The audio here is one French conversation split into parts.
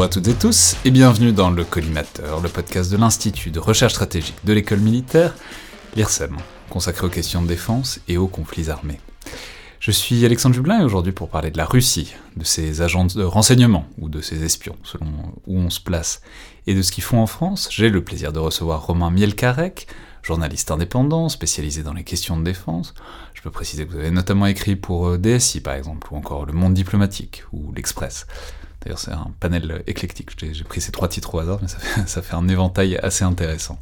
Bonjour à toutes et tous et bienvenue dans le Collimateur, le podcast de l'Institut de recherche stratégique de l'école militaire, l'IRSEM, consacré aux questions de défense et aux conflits armés. Je suis Alexandre Jublin et aujourd'hui pour parler de la Russie, de ses agents de renseignement ou de ses espions, selon où on se place, et de ce qu'ils font en France, j'ai le plaisir de recevoir Romain Mielkarek, journaliste indépendant, spécialisé dans les questions de défense. Je peux préciser que vous avez notamment écrit pour euh, DSI par exemple, ou encore Le Monde Diplomatique, ou L'Express. D'ailleurs, c'est un panel éclectique. J'ai pris ces trois titres au hasard, mais ça fait, un éventail assez intéressant.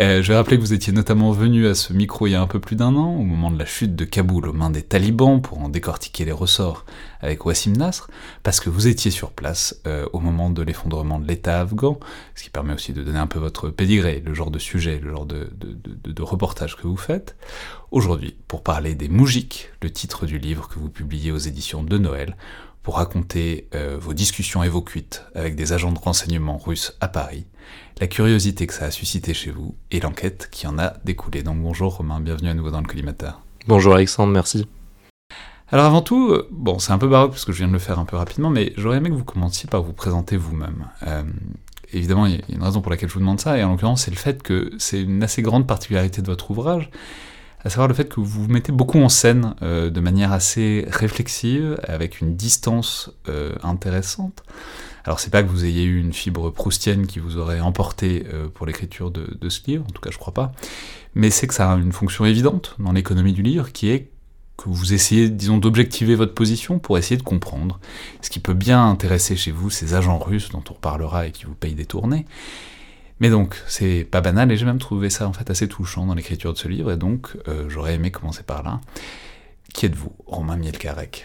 Euh, je vais rappeler que vous étiez notamment venu à ce micro il y a un peu plus d'un an, au moment de la chute de Kaboul aux mains des talibans, pour en décortiquer les ressorts avec Wassim Nasr, parce que vous étiez sur place euh, au moment de l'effondrement de l'État afghan, ce qui permet aussi de donner un peu votre pédigré, le genre de sujet, le genre de, de reportage que vous faites. Aujourd'hui, pour parler des Moujiks, le titre du livre que vous publiez aux éditions de Noël, pour raconter euh, vos discussions et vos cuites avec des agents de renseignement russes à Paris, la curiosité que ça a suscité chez vous et l'enquête qui en a découlé. Donc bonjour Romain, bienvenue à nouveau dans le collimateur. Bonjour Alexandre, merci. Alors avant tout, euh, bon c'est un peu baroque parce que je viens de le faire un peu rapidement, mais j'aurais aimé que vous commenciez par vous présenter vous-même. Euh, évidemment, il y a une raison pour laquelle je vous demande ça, et en l'occurrence c'est le fait que c'est une assez grande particularité de votre ouvrage, à savoir le fait que vous vous mettez beaucoup en scène euh, de manière assez réflexive, avec une distance euh, intéressante. Alors c'est pas que vous ayez eu une fibre proustienne qui vous aurait emporté euh, pour l'écriture de, de, ce livre, en tout cas je crois pas, mais c'est que ça a une fonction évidente dans l'économie du livre, qui est que vous essayez, disons, d'objectiver votre position pour essayer de comprendre. Ce qui peut bien intéresser chez vous ces agents russes dont on reparlera et qui vous payent des tournées, mais donc, c'est pas banal, et j'ai même trouvé ça en fait assez touchant dans l'écriture de ce livre, et donc euh, j'aurais aimé commencer par là. Qui êtes-vous, Romain Mielkarek?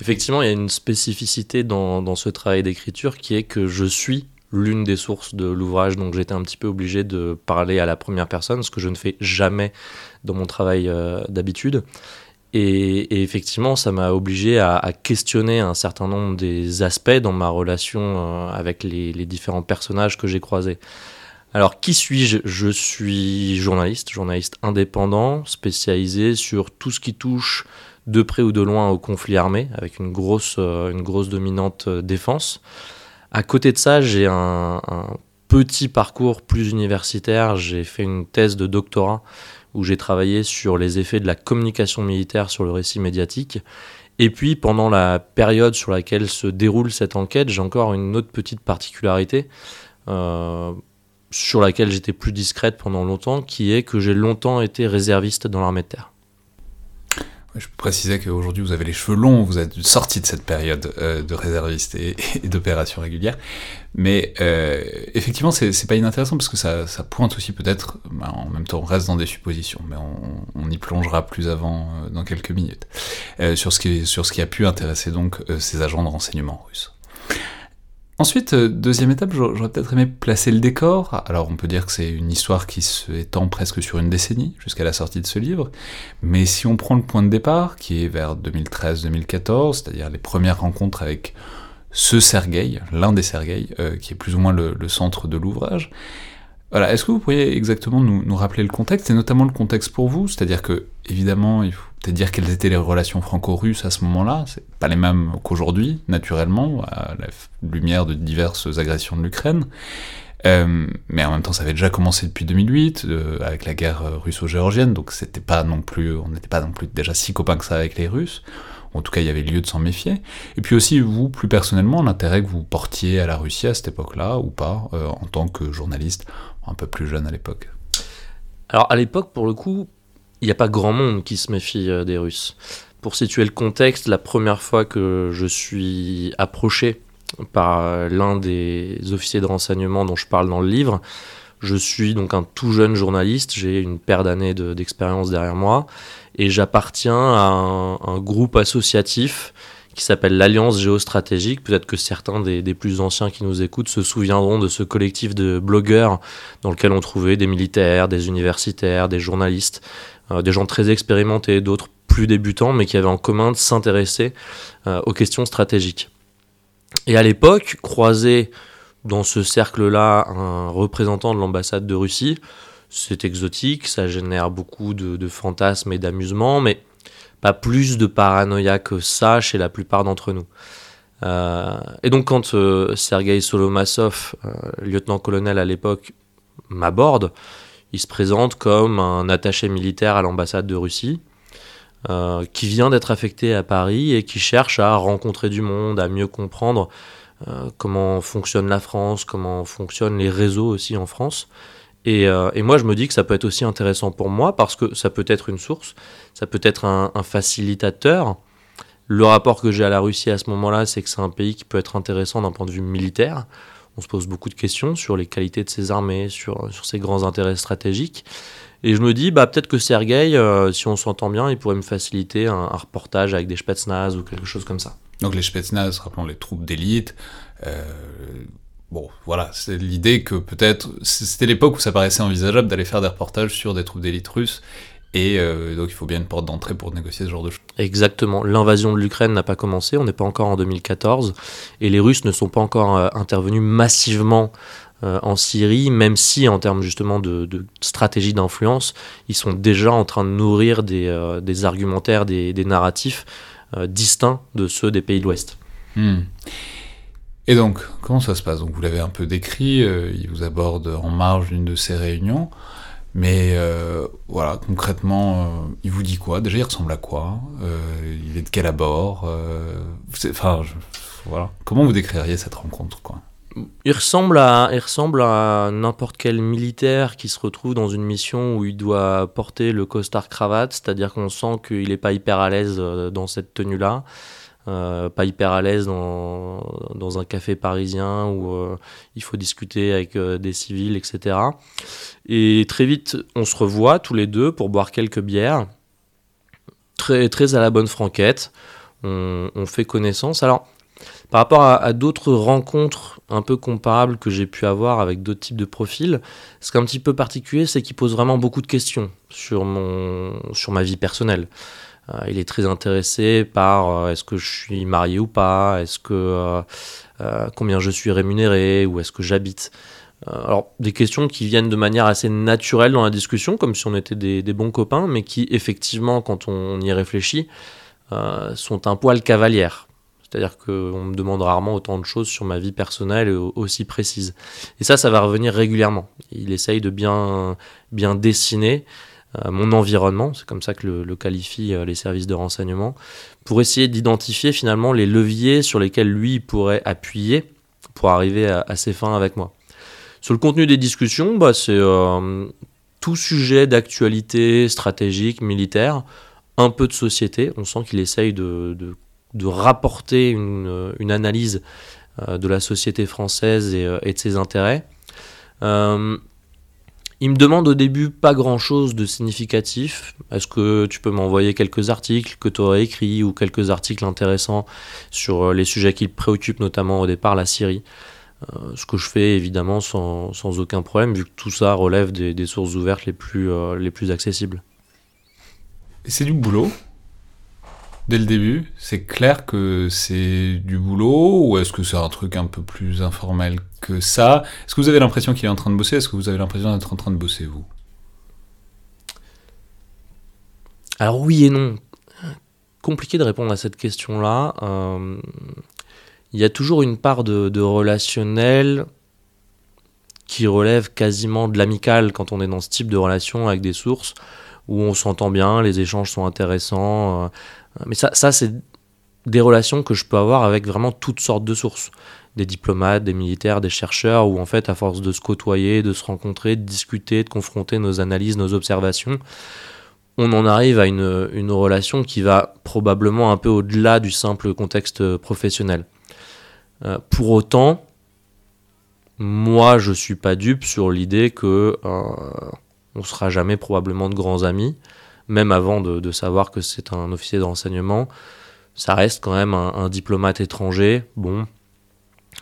Effectivement, il y a une spécificité dans, dans ce travail d'écriture qui est que je suis l'une des sources de l'ouvrage, donc j'étais un petit peu obligé de parler à la première personne, ce que je ne fais jamais dans mon travail euh, d'habitude. Et, effectivement, ça m'a obligé à, questionner un certain nombre des aspects dans ma relation euh, avec les, différents personnages que j'ai croisés. Alors, qui suis-je? Je suis journaliste, journaliste indépendant, spécialisé sur tout ce qui touche de près ou de loin au conflit armé, avec une grosse, euh, une grosse dominante euh, défense. À côté de ça, j'ai un, petit parcours plus universitaire. J'ai fait une thèse de doctorat où j'ai travaillé sur les effets de la communication militaire sur le récit médiatique. Et puis, pendant la période sur laquelle se déroule cette enquête, j'ai encore une autre petite particularité. Euh, sur laquelle j'étais plus discrète pendant longtemps, qui est que j'ai longtemps été réserviste dans l'armée de terre. Je précisais qu'aujourd'hui vous avez les cheveux longs, vous êtes sorti de cette période euh, de réserviste et, d'opération régulière, mais euh, effectivement c'est pas inintéressant parce que ça, pointe aussi peut-être, bah, en même temps on reste dans des suppositions, mais on, y plongera plus avant euh, dans quelques minutes, sur, ce qui, sur ce qui a pu intéresser donc ces agents de renseignement russes. Ensuite, euh, deuxième étape, j'aurais peut-être aimé placer le décor. Alors on peut dire que c'est une histoire qui s'étend presque sur une décennie, jusqu'à la sortie de ce livre, mais si on prend le point de départ, qui est vers 2013-2014, c'est-à-dire les premières rencontres avec ce Sergueï, l'un des Sergueï, euh, qui est plus ou moins le, centre de l'ouvrage, voilà, est-ce que vous pourriez exactement nous, nous, rappeler le contexte, et notamment le contexte pour vous? C'est-à-dire que, évidemment, il faut peut-être dire quelles étaient les relations franco-russes à ce moment-là. C'est pas les mêmes qu'aujourd'hui, naturellement, à la lumière de diverses agressions de l'Ukraine. Euh, mais en même temps, ça avait déjà commencé depuis 2008 euh, avec la guerre russo-géorgienne, donc c'était pas non plus, on n'était pas non plus déjà si copains que ça avec les Russes. En tout cas, il y avait lieu de s'en méfier. Et puis aussi, vous, plus personnellement, l'intérêt que vous portiez à la Russie à cette époque-là, ou pas, euh, en tant que journaliste, un peu plus jeune à l'époque. Alors à l'époque, pour le coup, il n'y a pas grand monde qui se méfie euh, des Russes. Pour situer le contexte, la première fois que je suis approché par euh, l'un des officiers de renseignement dont je parle dans le livre, je suis donc un tout jeune journaliste, j'ai une paire d'années d'expérience derrière moi, et j'appartiens à un, groupe associatif qui s'appelle l'Alliance géostratégique. Peut-être que certains des, plus anciens qui nous écoutent se souviendront de ce collectif de blogueurs dans lequel on trouvait des militaires, des universitaires, des journalistes, des gens très expérimentés, d'autres plus débutants, mais qui avaient en commun de s'intéresser euh, aux questions stratégiques. Et à l'époque, croiser dans ce cercle-là un représentant de l'ambassade de Russie, c'est exotique, ça génère beaucoup de, fantasmes et d'amusement, mais pas plus de paranoïa que ça chez la plupart d'entre nous. et donc quand Sergei Solomassov, lieutenant-colonel à l'époque, m'aborde, il se présente comme un attaché militaire à l'ambassade de Russie. qui vient d'être affecté à Paris et qui cherche à rencontrer du monde, à mieux comprendre comment fonctionne la France, comment fonctionnent les réseaux aussi en France. Euh, et, moi, je me dis que ça peut être aussi intéressant pour moi parce que ça peut être une source, ça peut être un, facilitateur. Le rapport que j'ai à la Russie à ce moment-là, c'est que c'est un pays qui peut être intéressant d'un point de vue militaire. On se pose beaucoup de questions sur les qualités de ses armées, sur, sur ses grands intérêts stratégiques. Et je me dis, bah, peut-être que Sergei, euh, si on s'entend bien, il pourrait me faciliter un, reportage avec des Spetsnaz ou quelque chose comme ça. Donc les Spetsnaz, rappelons les troupes d'élite, euh, bon, voilà, c'est l'idée que peut-être, c'était l'époque où ça paraissait envisageable d'aller faire des reportages sur des troupes d'élite russes, et euh, donc il faut bien une porte d'entrée pour négocier ce genre de choses. Exactement, l'invasion de l'Ukraine n'a pas commencé, on n'est pas encore en 2014, et les Russes ne sont pas encore euh, intervenus massivement euh, en Syrie, même si en termes justement de, stratégie d'influence, ils sont déjà en train de nourrir des, des argumentaires, des, des narratifs distincts de ceux des pays de l'Ouest. Hmm. Et donc, comment ça se passe? Donc, vous l'avez un peu décrit, il vous aborde en marge d'une de ces réunions, mais euh, voilà, concrètement, euh, il vous dit quoi? Déjà, il ressemble à quoi? Il est de quel abord? Enfin, voilà. Comment vous décririez cette rencontre quoi? Il ressemble à, il ressemble à n'importe quel militaire qui se retrouve dans une mission où il doit porter le costard cravate, c'est-à-dire qu'on sent qu'il n'est pas hyper à l'aise dans cette tenue-là. Euh, pas hyper à l'aise dans, dans, un café parisien où euh, il faut discuter avec euh, des civils, etc. Et très vite, on se revoit tous les deux pour boire quelques bières, très, très à la bonne franquette. On, fait connaissance. Alors, par rapport à, d'autres rencontres un peu comparables que j'ai pu avoir avec d'autres types de profils, ce qui est un petit peu particulier, c'est qu'il pose vraiment beaucoup de questions sur, mon, sur ma vie personnelle. Euh, il est très intéressé par euh, est-ce que je suis marié ou pas, est-ce que euh, combien je suis rémunéré, où est-ce que j'habite. alors des questions qui viennent de manière assez naturelle dans la discussion, comme si on était des, bons copains, mais qui effectivement, quand on, y réfléchit, sont un poil cavalières. C'est-à-dire qu'on me demande rarement autant de choses sur ma vie personnelle aussi précises. Et ça, ça va revenir régulièrement. Il essaye de bien, bien dessiner mon environnement, c'est comme ça que le, qualifient euh, les services de renseignement, pour essayer d'identifier finalement les leviers sur lesquels lui pourrait appuyer pour arriver à, ses fins avec moi. Sur le contenu des discussions, bah, c'est euh, tout sujet d'actualité stratégique, militaire, un peu de société. On sent qu'il essaye de, rapporter une, analyse de la société française et de ses intérêts. Il me demande au début pas grand chose de significatif. Est-ce que tu peux m'envoyer quelques articles que tu aurais écrits ou quelques articles intéressants sur euh, les sujets qui le préoccupent, notamment au départ la Syrie? Euh, Ce que je fais évidemment sans, aucun problème, vu que tout ça relève des, sources ouvertes les plus, euh, les plus accessibles. C'est du boulot? Dès le début C'est clair que c'est du boulot ou est-ce que c'est un truc un peu plus informel que ça? Est-ce que vous avez l'impression qu'il est en train de bosser? Est-ce que vous avez l'impression d'être en train de bosser, vous? Alors oui et non. Compliqué de répondre à cette question-là. Euh, il y a toujours une part de, relationnel qui relève quasiment de l'amical quand on est dans ce type de relation avec des sources où on s'entend bien, les échanges sont intéressants. Euh, mais ça, ça c'est des relations que je peux avoir avec vraiment toutes sortes de sources. Des diplomates, des militaires, des chercheurs, où en fait, à force de se côtoyer, de se rencontrer, de discuter, de confronter nos analyses, nos observations, on en arrive à une, une relation qui va probablement un peu au-delà du simple contexte professionnel. Euh, pour autant, moi, je suis pas dupe sur l'idée que euh, on sera jamais probablement de grands amis même avant de, savoir que c'est un officier de renseignement, ça reste quand même un, diplomate étranger. Bon,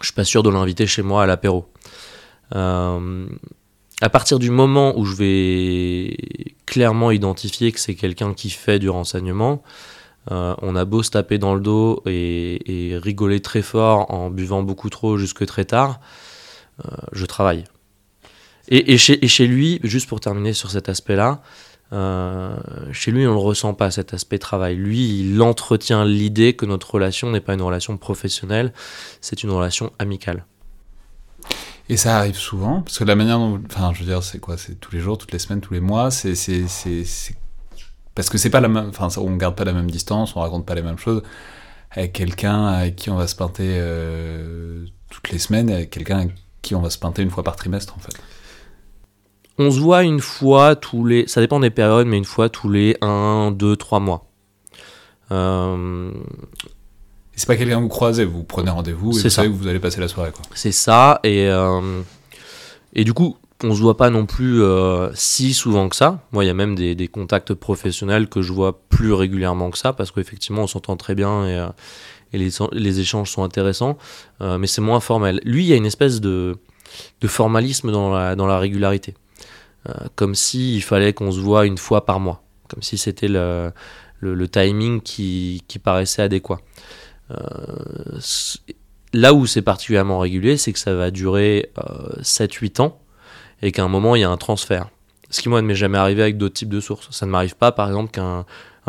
je suis pas sûr de l'inviter chez moi à l'apéro. Euh, à partir du moment où je vais clairement identifier que c'est quelqu'un qui fait du renseignement, euh, on a beau se taper dans le dos et, rigoler très fort en buvant beaucoup trop jusque très tard, euh, je travaille. Et, chez, et, chez, lui, juste pour terminer sur cet aspect-là, chez lui, on ne le ressent pas, cet aspect travail. Lui, il entretient l'idée que notre relation n'est pas une relation professionnelle, c'est une relation amicale. Et ça arrive souvent, parce que la manière dont, enfin, je veux dire, c'est quoi, c'est tous les jours, toutes les semaines, tous les mois, c'est, parce que c'est pas la même, enfin, on garde pas la même distance, on raconte pas les mêmes choses avec quelqu'un avec qui on va se pinter euh, toutes les semaines, avec quelqu'un avec qui on va se pinter une fois par trimestre, en fait. On se voit une fois tous les, ça dépend des périodes, mais une fois tous les 1, 2, 3 mois. Euh, c'est pas quelqu'un que vous croisez, vous prenez rendez-vous et vous savez que vous allez passer la soirée. C'est ça, et, euh, et du coup, on se voit pas non plus euh, si souvent que ça. Moi, il y a même des, contacts professionnels que je vois plus régulièrement que ça, parce qu'effectivement, on s'entend très bien et, euh, et les, les, échanges sont intéressants, mais c'est moins formel. Lui, il y a une espèce de, de formalisme dans la, dans la régularité. Comme s'il fallait qu'on se voit une fois par mois, comme si c'était le, timing qui, paraissait adéquat. Euh, là où c'est particulièrement régulier, c'est que ça va durer 7-8 euh, ans et qu'à un moment, il y a un transfert. Ce qui, moi, ne m'est jamais arrivé avec d'autres types de sources. Ça ne m'arrive pas, par exemple, qu'un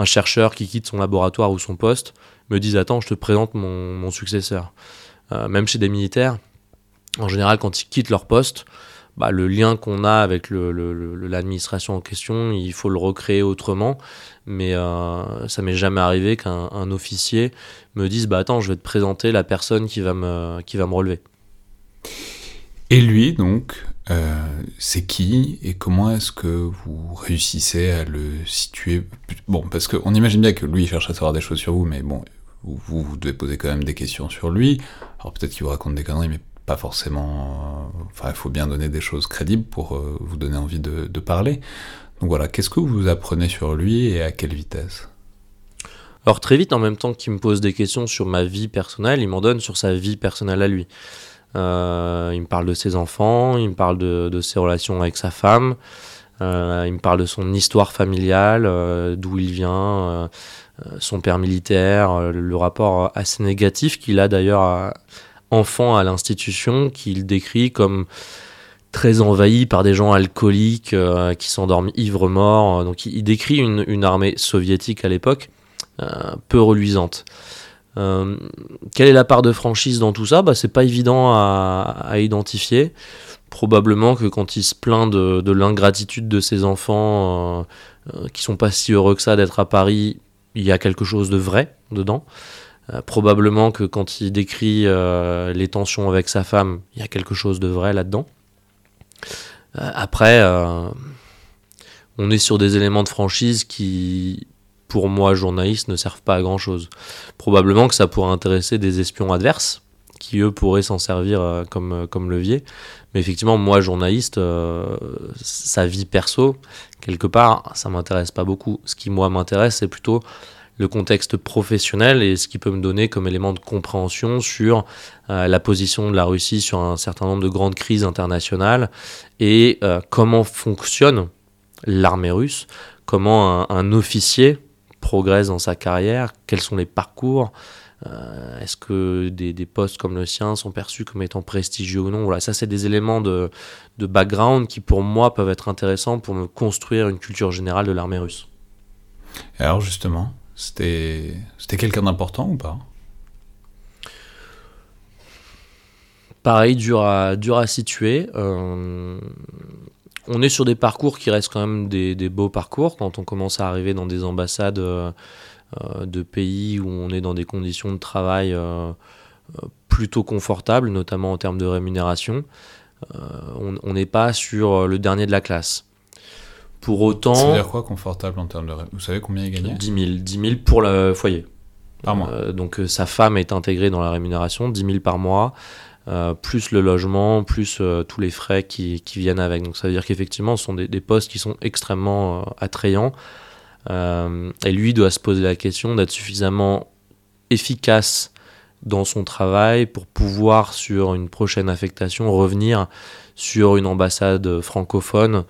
chercheur qui quitte son laboratoire ou son poste me dise Attends, je te présente mon, successeur. Euh, même chez des militaires, en général, quand ils quittent leur poste, bah, le lien qu'on a avec l'administration en question, il faut le recréer autrement. Mais euh, ça m'est jamais arrivé qu'un officier me dise bah attends, je vais te présenter la personne qui va me, qui va me relever. Et lui, donc, euh, c'est qui et comment est-ce que vous réussissez à le situer? Bon, parce qu'on imagine bien que lui cherche à savoir des choses sur vous, mais bon, vous devez poser quand même des questions sur lui. Alors peut-être qu'il vous raconte des conneries, mais pas forcément. Enfin, il faut bien donner des choses crédibles pour euh, vous donner envie de, parler. Donc voilà, qu'est-ce que vous apprenez sur lui et à quelle vitesse? Alors très vite, en même temps qu'il me pose des questions sur ma vie personnelle, il m'en donne sur sa vie personnelle à lui. Euh, il me parle de ses enfants, il me parle de, ses relations avec sa femme, euh, il me parle de son histoire familiale, d'où il vient, son père militaire, le rapport assez négatif qu'il a d'ailleurs enfant à l'institution qu'il décrit comme très envahi par des gens alcooliques euh, qui s'endorment ivres morts. Donc il, décrit une, armée soviétique à l'époque euh, peu reluisante. Euh, quelle est la part de franchise dans tout ça? Bah, C'est pas évident à, identifier. Probablement que quand il se plaint de, de l'ingratitude de ses enfants qui sont pas si heureux que ça d'être à Paris, il y a quelque chose de vrai dedans. Euh, probablement que quand il décrit euh, les tensions avec sa femme, il y a quelque chose de vrai là-dedans. Euh, après, on est sur des éléments de franchise qui, pour moi, journaliste, ne servent pas à grand-chose. Probablement que ça pourrait intéresser des espions adverses, qui eux pourraient s'en servir comme, comme levier. Mais effectivement, moi, journaliste, sa vie perso, quelque part, ça m'intéresse pas beaucoup. Ce qui, moi, m'intéresse, c'est plutôt le contexte professionnel et ce qui peut me donner comme élément de compréhension sur euh, la position de la Russie sur un certain nombre de grandes crises internationales et euh, comment fonctionne l'armée russe, comment un, officier progresse dans sa carrière, quels sont les parcours, euh, est-ce que des, postes comme le sien sont perçus comme étant prestigieux ou non? Voilà, ça c'est des éléments de, de, background qui pour moi peuvent être intéressants pour me construire une culture générale de l'armée russe. alors justement, c'était, quelqu'un d'important ou pas? Pareil, dur à, situer. Euh, on est sur des parcours qui restent quand même des, beaux parcours quand on commence à arriver dans des ambassades euh, euh, de pays où on est dans des conditions de travail plutôt confortables, notamment en termes de rémunération. on n'est pas sur le dernier de la classe. Pour autant. Ça veut dire quoi confortable en termes de. Vous savez combien il gagnait 10 000. 10 000 pour le foyer. Par mois. Euh, donc euh, sa femme est intégrée dans la rémunération, 10 000 par mois, euh, plus le logement, plus tous les frais qui, qui, viennent avec. Donc ça veut dire qu'effectivement, ce sont des, des, postes qui sont extrêmement attrayants. et lui doit se poser la question d'être suffisamment efficace dans son travail pour pouvoir, sur une prochaine affectation, revenir sur une ambassade francophone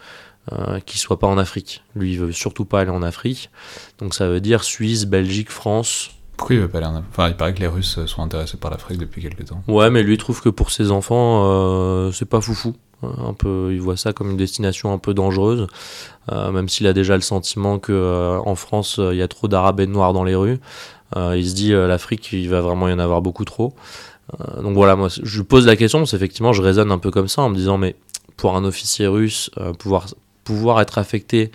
euh, qui soit pas en Afrique. Lui, il veut surtout pas aller en Afrique. Donc ça veut dire Suisse, Belgique, France. Pourquoi il veut pas aller en Afrique? Enfin, il paraît que les Russes sont intéressés par l'Afrique depuis quelques temps. Ouais, mais lui trouve que pour ses enfants, euh, c'est pas foufou. un peu, il voit ça comme une destination un peu dangereuse, même s'il a déjà le sentiment que en France il y a trop d'Arabes et de Noirs dans les rues. il se dit l'Afrique il va vraiment y en avoir beaucoup trop. donc voilà, moi je pose la question, parce qu'effectivement je raisonne un peu comme ça en me disant mais pour un officier russe pouvoir pouvoir être affecté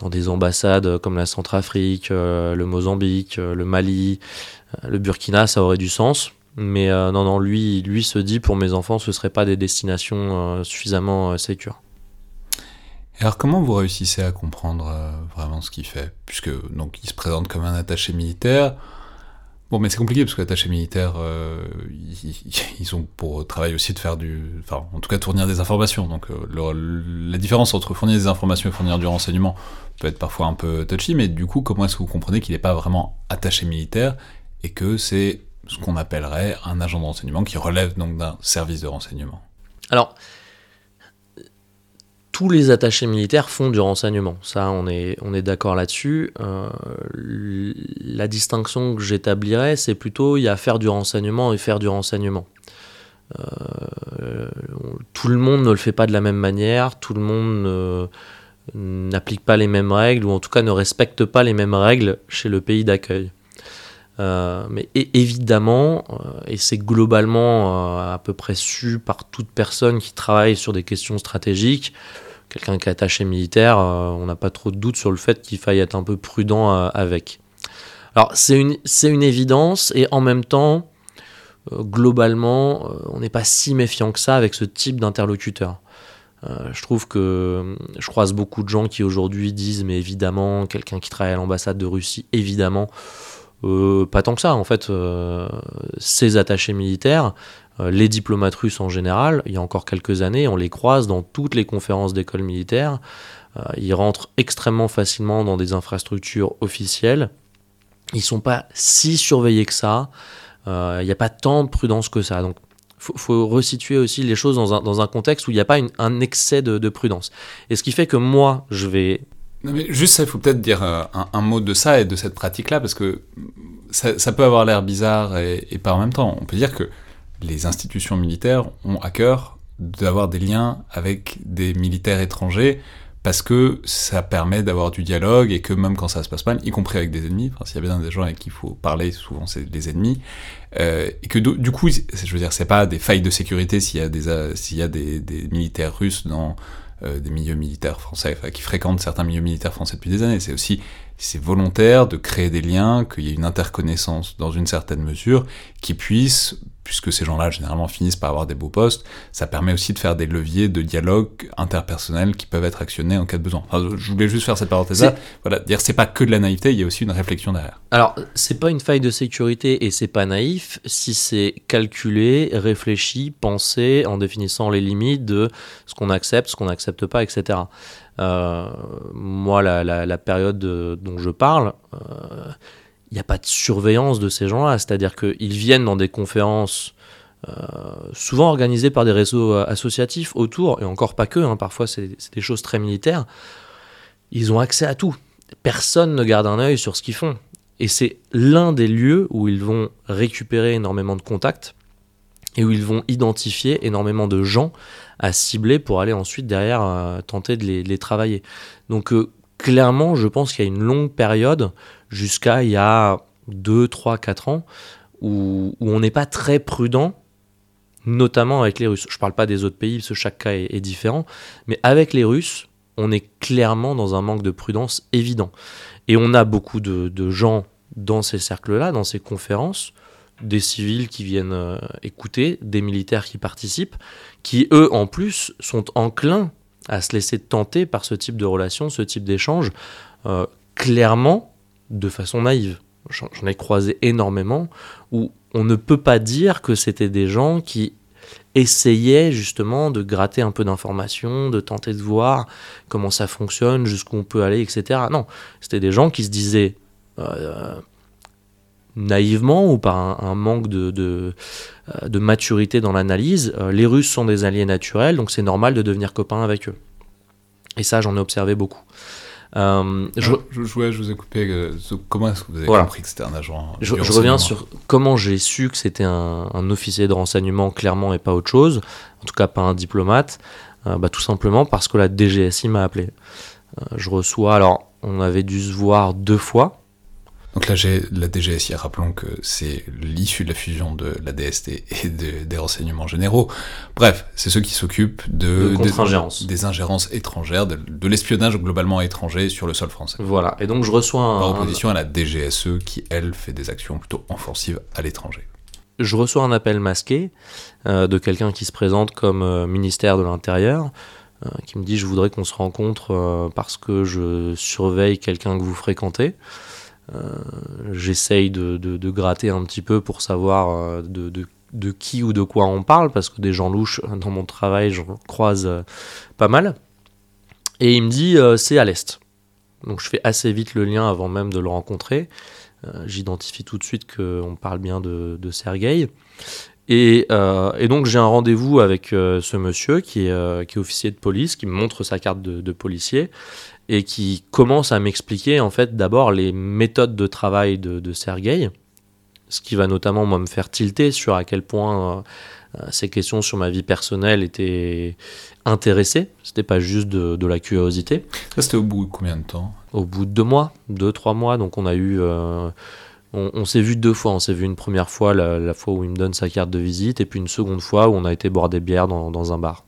dans des ambassades comme la Centrafrique, le Mozambique, le Mali, le Burkina, ça aurait du sens. Mais euh, non, non, lui, lui se dit pour mes enfants, ce ne seraient pas des destinations euh, suffisamment euh, sécures. Alors comment vous réussissez à comprendre vraiment ce qu'il fait? Puisque donc il se présente comme un attaché militaire. Bon, mais c'est compliqué parce que l'attaché militaire, ils, ont pour travail aussi de faire du, enfin, en tout cas, fournir des informations. Donc, la différence entre fournir des informations et fournir du renseignement peut être parfois un peu touchy. Mais du coup, comment est-ce que vous comprenez qu'il n'est pas vraiment attaché militaire et que c'est ce qu'on appellerait un agent de renseignement qui relève donc d'un service de renseignement? Alors, tous les attachés militaires font du renseignement, ça on est, d'accord là-dessus. Euh, la distinction que j'établirais, c'est plutôt il y a faire du renseignement et faire du renseignement. Euh, tout le monde ne le fait pas de la même manière, tout le monde n'applique pas les mêmes règles, ou en tout cas ne respecte pas les mêmes règles chez le pays d'accueil. Euh, mais évidemment, et c'est globalement à peu près su par toute personne qui travaille sur des questions stratégiques, quelqu'un qui est attaché militaire, on n'a pas trop de doute sur le fait qu'il faille être un peu prudent avec. Alors c'est une, évidence, et en même temps, globalement, on n'est pas si méfiant que ça avec ce type d'interlocuteur. je trouve que je croise beaucoup de gens qui aujourd'hui disent mais évidemment quelqu'un qui travaille à l'ambassade de Russie évidemment euh, pas tant que ça, en fait. Euh, ces attachés militaires, euh, les diplomates russes en général, il y a encore quelques années, on les croise dans toutes les conférences d'école militaire. ils rentrent extrêmement facilement dans des infrastructures officielles. Ils sont pas si surveillés que ça. Il n'y a pas tant de prudence que ça. Donc, faut, faut resituer aussi les choses dans un, dans un contexte où il n'y a pas un excès de, de, prudence. Et ce qui fait que moi, je vais non mais juste il faut peut-être dire euh, un, mot de ça et de cette pratique-là, parce que ça, peut avoir l'air bizarre et, pas en même temps. On peut dire que les institutions militaires ont à cœur d'avoir des liens avec des militaires étrangers, parce que ça permet d'avoir du dialogue et que même quand ça se passe mal, y compris avec des ennemis, enfin, s'il y a bien des gens avec qui il faut parler, souvent c'est les ennemis, euh, et que du coup, je veux dire, c'est pas des failles de sécurité s'il y a des, des militaires russes dans euh, des milieux militaires français, enfin, qui fréquentent certains milieux militaires français depuis des années. C'est aussi c'est volontaire de créer des liens, qu'il y ait une interconnaissance dans une certaine mesure, qui puisse puisque ces gens-là généralement finissent par avoir des beaux postes, ça permet aussi de faire des leviers de dialogue interpersonnel qui peuvent être actionnés en cas de besoin. je voulais juste faire cette parenthèse-là. Voilà, dire c'est pas que de la naïveté, il y a aussi une réflexion derrière. Alors, c'est pas une faille de sécurité et c'est pas naïf si c'est calculé, réfléchi, pensé en définissant les limites de ce qu'on accepte, ce qu'on n'accepte pas, etc. Euh, moi, la, période dont je parle, euh, il n'y a pas de surveillance de ces gens-là. C'est-à-dire qu'ils viennent dans des conférences euh, souvent organisées par des réseaux euh, associatifs autour, et encore pas que, hein, parfois c'est des choses très militaires. Ils ont accès à tout. Personne ne garde un œil sur ce qu'ils font. Et c'est l'un des lieux où ils vont récupérer énormément de contacts et où ils vont identifier énormément de gens à cibler pour aller ensuite derrière euh, tenter de les, travailler. Donc clairement, je pense qu'il y a une longue période jusqu'à il y a 2, 3, 4 ans, où, on n'est pas très prudent, notamment avec les Russes. Je ne parle pas des autres pays, parce que chaque cas est, différent, mais avec les Russes, on est clairement dans un manque de prudence évident. Et on a beaucoup de, gens dans ces cercles-là, dans ces conférences, des civils qui viennent euh, écouter, des militaires qui participent, qui eux en plus sont enclins à se laisser tenter par ce type de relation, ce type d'échange, euh, clairement de façon naïve. J'en ai croisé énormément où on ne peut pas dire que c'était des gens qui essayaient justement de gratter un peu d'informations, de tenter de voir comment ça fonctionne, jusqu'où on peut aller, etc. Non, c'était des gens qui se disaient euh, naïvement ou par un, manque de, de, euh, maturité dans l'analyse, euh, les Russes sont des alliés naturels, donc c'est normal de devenir copain avec eux. Et ça, j'en ai observé beaucoup. Euh, je... Je, je, vous ai coupé. Euh, comment est-ce que vous avez compris que c'était un agent Je, reviens sur comment j'ai su que c'était un, officier de renseignement, clairement, et pas autre chose. En tout cas, pas un diplomate. bah, Tout simplement parce que la DGSI m'a appelé. je reçois, alors on avait dû se voir deux fois, donc là, la DGSI, rappelons que c'est l'issue de la fusion de la DST et des renseignements généraux. Bref, c'est ceux qui s'occupent de, des ingérences étrangères, de, l'espionnage globalement étranger sur le sol français. Voilà, et donc je reçois un... En opposition à la DGSE qui, elle, fait des actions plutôt offensives à l'étranger. Je reçois un appel masqué euh, de quelqu'un qui se présente comme euh, ministère de l'Intérieur, euh, qui me dit je voudrais qu'on se rencontre parce que je surveille quelqu'un que vous fréquentez. Euh, j'essaye de, gratter un petit peu pour savoir euh, de, qui ou de quoi on parle, parce que des gens louches, dans mon travail, j'en croise euh, pas mal. Et il me dit, c'est à l'Est. Donc je fais assez vite le lien avant même de le rencontrer. J'identifie tout de suite qu'on parle bien de, de Sergueï. Et, donc j'ai un rendez-vous avec ce monsieur qui est, qui est, officier de police, qui me montre sa carte de, de policier et qui commence à m'expliquer en fait d'abord les méthodes de travail de, de Sergei, ce qui va notamment moi me faire tilter sur à quel point euh, ces questions sur ma vie personnelle étaient intéressées. C'était pas juste de, la curiosité. Ça c'était au bout de combien de temps? Au bout de deux mois, deux trois mois. Donc on a eu euh, on, s'est vu deux fois. On s'est vu une première fois, la, fois où il me donne sa carte de visite, et puis une seconde fois où on a été boire des bières dans, dans un bar.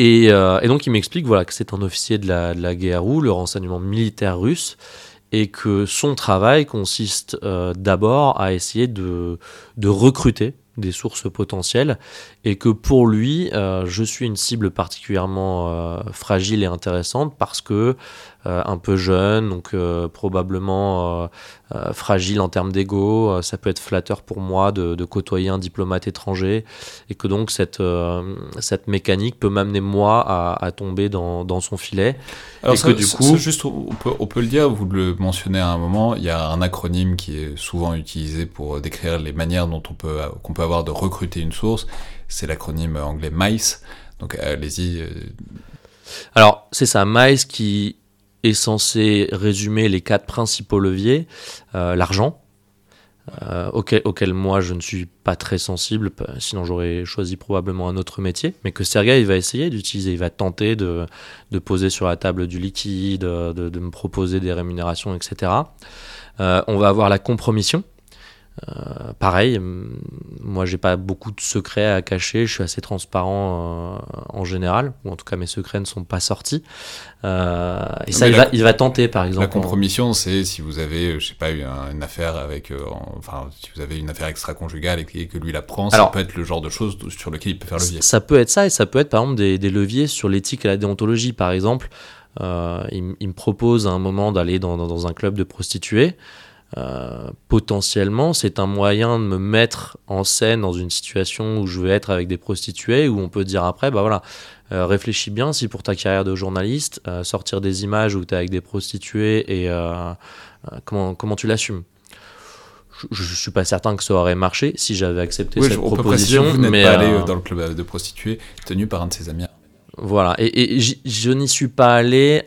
Euh, et, donc il m'explique voilà, que c'est un officier de la, de la GRU, le renseignement militaire russe, et que son travail consiste euh, d'abord à essayer de, de recruter des sources potentielles et que pour lui, euh, je suis une cible particulièrement fragile et intéressante parce que un peu jeune, donc probablement fragile en termes d'ego, ça peut être flatteur pour moi de, de, côtoyer un diplomate étranger et que donc cette, cette mécanique peut m'amener moi à, à tomber dans, dans, son filet. Alors et que du coup, juste on peut, on peut le dire, vous le mentionnez à un moment, il y a un acronyme qui est souvent utilisé pour décrire les manières dont on peut qu'on peut avoir de recruter une source c'est l'acronyme anglais MICE. Donc allez-y. Euh. Alors, c'est ça, MICE qui est censé résumer les quatre principaux leviers. Euh, l'argent, euh, auquel, moi je ne suis pas très sensible, sinon j'aurais choisi probablement un autre métier, mais que Sergei va essayer d'utiliser, il va tenter de, poser sur la table du liquide, de, me proposer des rémunérations, etc. on va avoir la compromission, euh, pareil, moi j'ai pas beaucoup de secrets à cacher, je suis assez transparent euh, en général, ou en tout cas mes secrets ne sont pas sortis. Euh, et ça, il, va, il, va, tenter par exemple. La compromission, c'est si vous avez, je sais pas, une affaire avec, enfin, si vous avez une affaire extra-conjugale et que lui la prend, ça peut être le genre de choses sur lequel il peut faire levier. Ça peut être ça, et ça peut être par exemple des, des leviers sur l'éthique et la déontologie. Par exemple, il, il, me propose à un moment d'aller dans, dans, dans un club de prostituées. Euh, potentiellement, c'est un moyen de me mettre en scène dans une situation où je veux être avec des prostituées, où on peut dire après, bah voilà, euh, réfléchis bien si pour ta carrière de journaliste, euh, sortir des images où tu es avec des prostituées et comment, comment tu l'assumes? Je, ne suis pas certain que ça aurait marché si j'avais accepté cette proposition. vous n'êtes pas allé dans le club de prostituées tenu par un de ses amis. Voilà, et, je n'y suis pas allé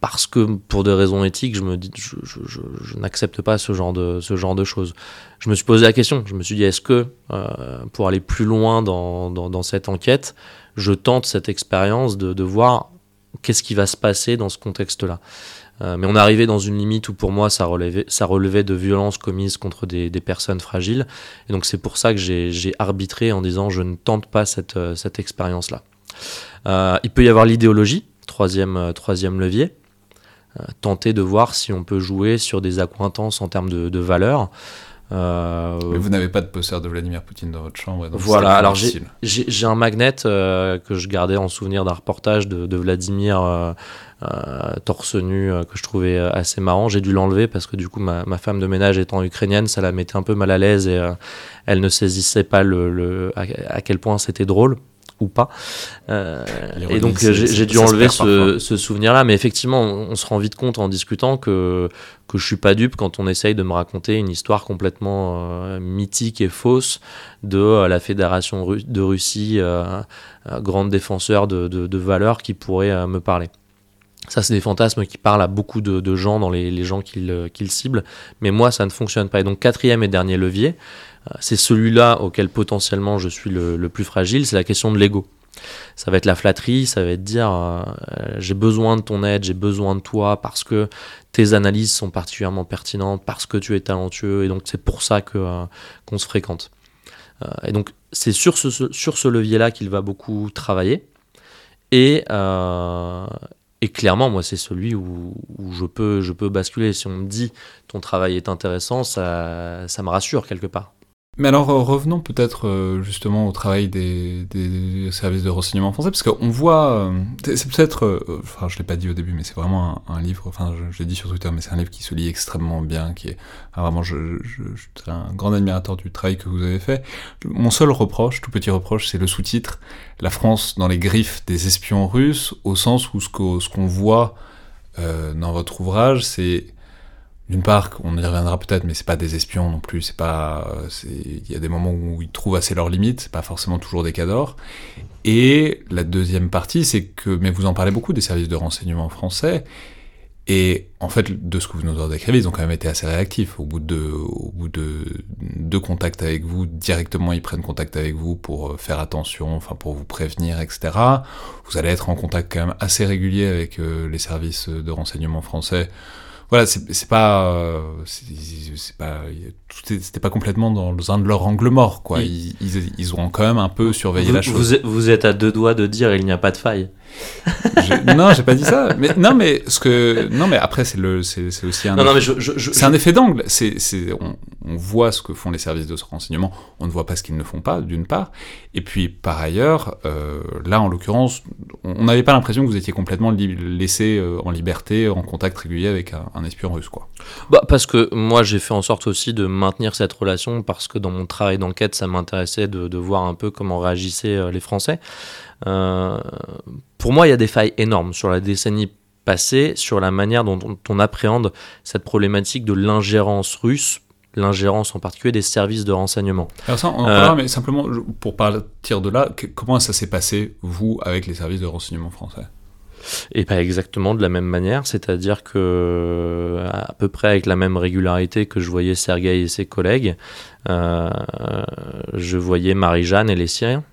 parce que pour des raisons éthiques, je n'accepte pas ce genre de choses. Je me suis posé la question. Je me suis dit, est-ce que euh, pour aller plus loin dans, cette enquête, je tente cette expérience de, voir qu'est-ce qui va se passer dans ce contexte-là? Euh, mais on arrivé dans une limite où pour moi ça relevait, de violences commises contre des, personnes fragiles. Et donc c'est pour ça que j'ai arbitré en disant je ne tente pas cette, expérience-là. Euh, il peut y avoir l'idéologie, troisième, euh, troisième levier. Euh, tenter de voir si on peut jouer sur des accointances en termes de, de valeur. Euh, Mais vous n'avez pas de poster de Vladimir Poutine dans votre chambre. voilà, alors j'ai un magnet que je gardais en souvenir d'un reportage de, Vladimir torse nu que je trouvais assez marrant. J'ai dû l'enlever parce que du coup ma, ma, femme de ménage étant ukrainienne, ça la mettait un peu mal à l'aise et elle ne saisissait pas le, le à, quel point c'était drôle ou pas. Euh, et donc j'ai dû enlever ce, souvenir-là, mais effectivement, on, se rend vite compte en discutant que que je suis pas dupe quand on essaye de me raconter une histoire complètement euh, mythique et fausse de euh, la Fédération de Russie, grande défenseur de, de, valeurs qui pourrait me parler. Ça, c'est des fantasmes qui parlent à beaucoup de, gens dans les, les gens qu'ils ciblent, mais moi, ça ne fonctionne pas. Et donc, quatrième et dernier levier, c'est celui-là auquel potentiellement je suis le, plus fragile, c'est la question de l'ego. Ça va être la flatterie, ça va être dire euh, j'ai besoin de ton aide, j'ai besoin de toi parce que tes analyses sont particulièrement pertinentes, parce que tu es talentueux et donc c'est pour ça que euh, qu'on se fréquente. Euh, et donc c'est sur ce, sur ce levier-là qu'il va beaucoup travailler. Et, et clairement, moi, c'est celui où, où, je, peux, je peux basculer. Si on me dit ton travail est intéressant, ça, ça me rassure quelque part. Mais alors euh, revenons peut-être euh, justement au travail des, des, services de renseignement français, parce qu'on voit, euh, c'est peut-être, enfin je l'ai pas dit au début, mais c'est vraiment un, livre, enfin je, l'ai dit sur Twitter, mais c'est un livre qui se lit extrêmement bien, qui est vraiment, je, je, je, suis un grand admirateur du travail que vous avez fait. Mon seul reproche, tout petit reproche, c'est le sous-titre La France dans les griffes des espions russes, au sens où ce qu'on ce qu'on voit dans votre ouvrage, c'est d'une part, on y reviendra peut-être, mais c'est pas des espions non plus. C'est pas, il y a des moments où ils trouvent assez leurs limites. Pas forcément toujours des cadors. Et la deuxième partie, c'est que, mais vous en parlez beaucoup des services de renseignement français. Et en fait, de ce que vous nous en décrivez, ils ont quand même été assez réactifs. Au bout de, au bout de avec vous, directement, ils prennent contact avec vous pour faire attention, enfin pour vous prévenir, etc. Vous allez être en contact quand même assez régulier avec euh, les services de renseignement français voilà, c'est pas, euh, c'est pas, c'était pas complètement dans un de leurs angles morts, quoi. Ils, ils, ils, ont quand même un peu surveillé la chose. Vous, vous êtes à deux doigts de dire il n'y a pas de faille non, j'ai pas dit ça. Mais non, mais ce que non, mais après c'est le, c'est aussi un. Non, effet... c'est un effet d'angle. C'est, c'est, on, on, voit ce que font les services de renseignement. On ne voit pas ce qu'ils ne font pas, d'une part. Et puis par ailleurs, euh, là en l'occurrence, on n'avait pas l'impression que vous étiez complètement laissé euh, en liberté, en contact régulier avec un, un espion russe, quoi. Bah parce que moi j'ai fait en sorte aussi de maintenir cette relation parce que dans mon travail d'enquête, ça m'intéressait de, de, voir un peu comment réagissaient euh, les Français. Euh, pour moi, il y a des failles énormes sur la décennie passée, sur la manière dont on, appréhende cette problématique de l'ingérence russe l'ingérence en particulier des services de renseignement. Alors ça, on en parlera, euh, mais simplement pour partir de là, comment ça s'est passé, vous, avec les services de renseignement français? Et pas exactement de la même manière, c'est-à-dire que à peu près avec la même régularité que je voyais Sergueï et ses collègues, euh, je voyais Marie-Jeanne et les Syriens.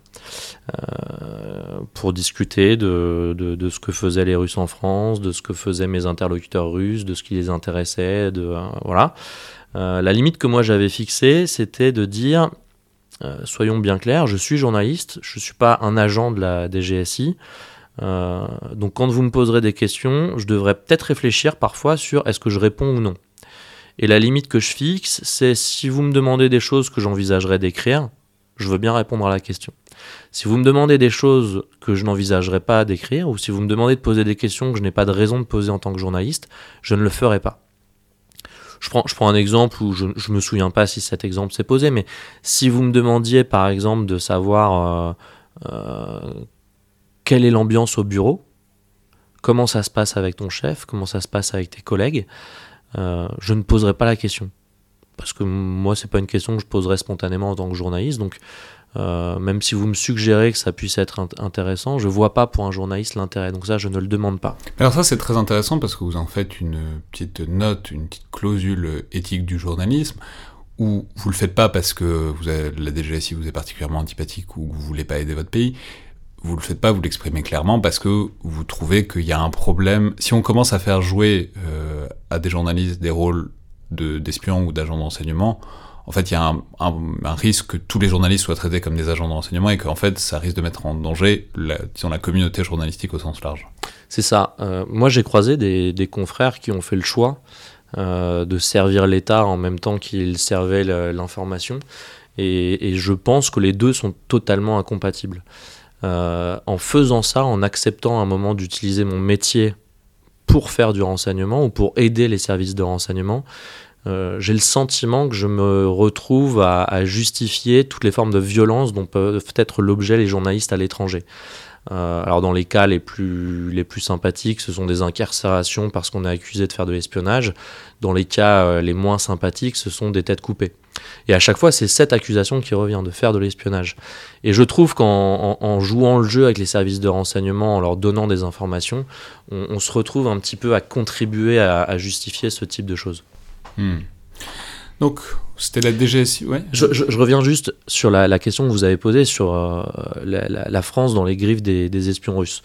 Euh, pour discuter de, ce que faisaient les Russes en France, de ce que faisaient mes interlocuteurs russes, de ce qui les intéressait, de euh, voilà. Euh, la limite que moi j'avais fixée, c'était de dire, soyons bien clairs, je suis journaliste, je ne suis pas un agent de la DGSI. donc quand vous me poserez des questions, je devrais peut-être réfléchir parfois sur est-ce que je réponds ou non. Et la limite que je fixe, c'est si vous me demandez des choses que j'envisagerais d'écrire, je veux bien répondre à la question. Si vous me demandez des choses que je n'envisagerais pas d'écrire, ou si vous me demandez de poser des questions que je n'ai pas de raison de poser en tant que journaliste, je ne le ferai pas. Je prends, un exemple où je ne me souviens pas si cet exemple s'est posé, mais si vous me demandiez par exemple de savoir euh, euh, quelle est l'ambiance au bureau, comment ça se passe avec ton chef, comment ça se passe avec tes collègues, euh, je ne poserai pas la question. Parce que moi, c'est pas une question que je poserais spontanément en tant que journaliste. Donc, euh, même si vous me suggérez que ça puisse être intéressant, je vois pas pour un journaliste l'intérêt. Donc ça, je ne le demande pas. Alors ça, c'est très intéressant parce que vous en faites une petite note, une petite clausule éthique du journalisme, où vous le faites pas parce que vous avez, la DGSI vous est particulièrement antipathique ou que vous voulez pas aider votre pays. Vous le faites pas, vous l'exprimez clairement parce que vous trouvez qu'il y a un problème. Si on commence à faire jouer euh, à des journalistes des rôles d'espions ou d'agents d'enseignement, en fait, il y a un, risque que tous les journalistes soient traités comme des agents de renseignement et qu'en fait, ça risque de mettre en danger la, disons, la communauté journalistique au sens large. C'est ça. Euh, moi, j'ai croisé des, confrères qui ont fait le choix euh, de servir l'État en même temps qu'ils servaient l'information. Et, je pense que les deux sont totalement incompatibles. Euh, en faisant ça, en acceptant un moment d'utiliser mon métier pour faire du renseignement ou pour aider les services de renseignement, euh, j'ai le sentiment que je me retrouve à, justifier toutes les formes de violence dont peuvent être l'objet les journalistes à l'étranger. Euh, alors dans les cas les plus, les plus sympathiques, ce sont des incarcérations parce qu'on est accusé de faire de l'espionnage. Dans les cas euh, les moins sympathiques, ce sont des têtes coupées. Et à chaque fois, c'est cette accusation qui revient de faire de l'espionnage. Et je trouve qu'en jouant le jeu avec les services de renseignement, en leur donnant des informations, on, se retrouve un petit peu à contribuer à justifier ce type de choses. Hmm. Donc, c'était la DGSI, ouais. Je, reviens juste sur la, question que vous avez posée sur la, France dans les griffes des, espions russes.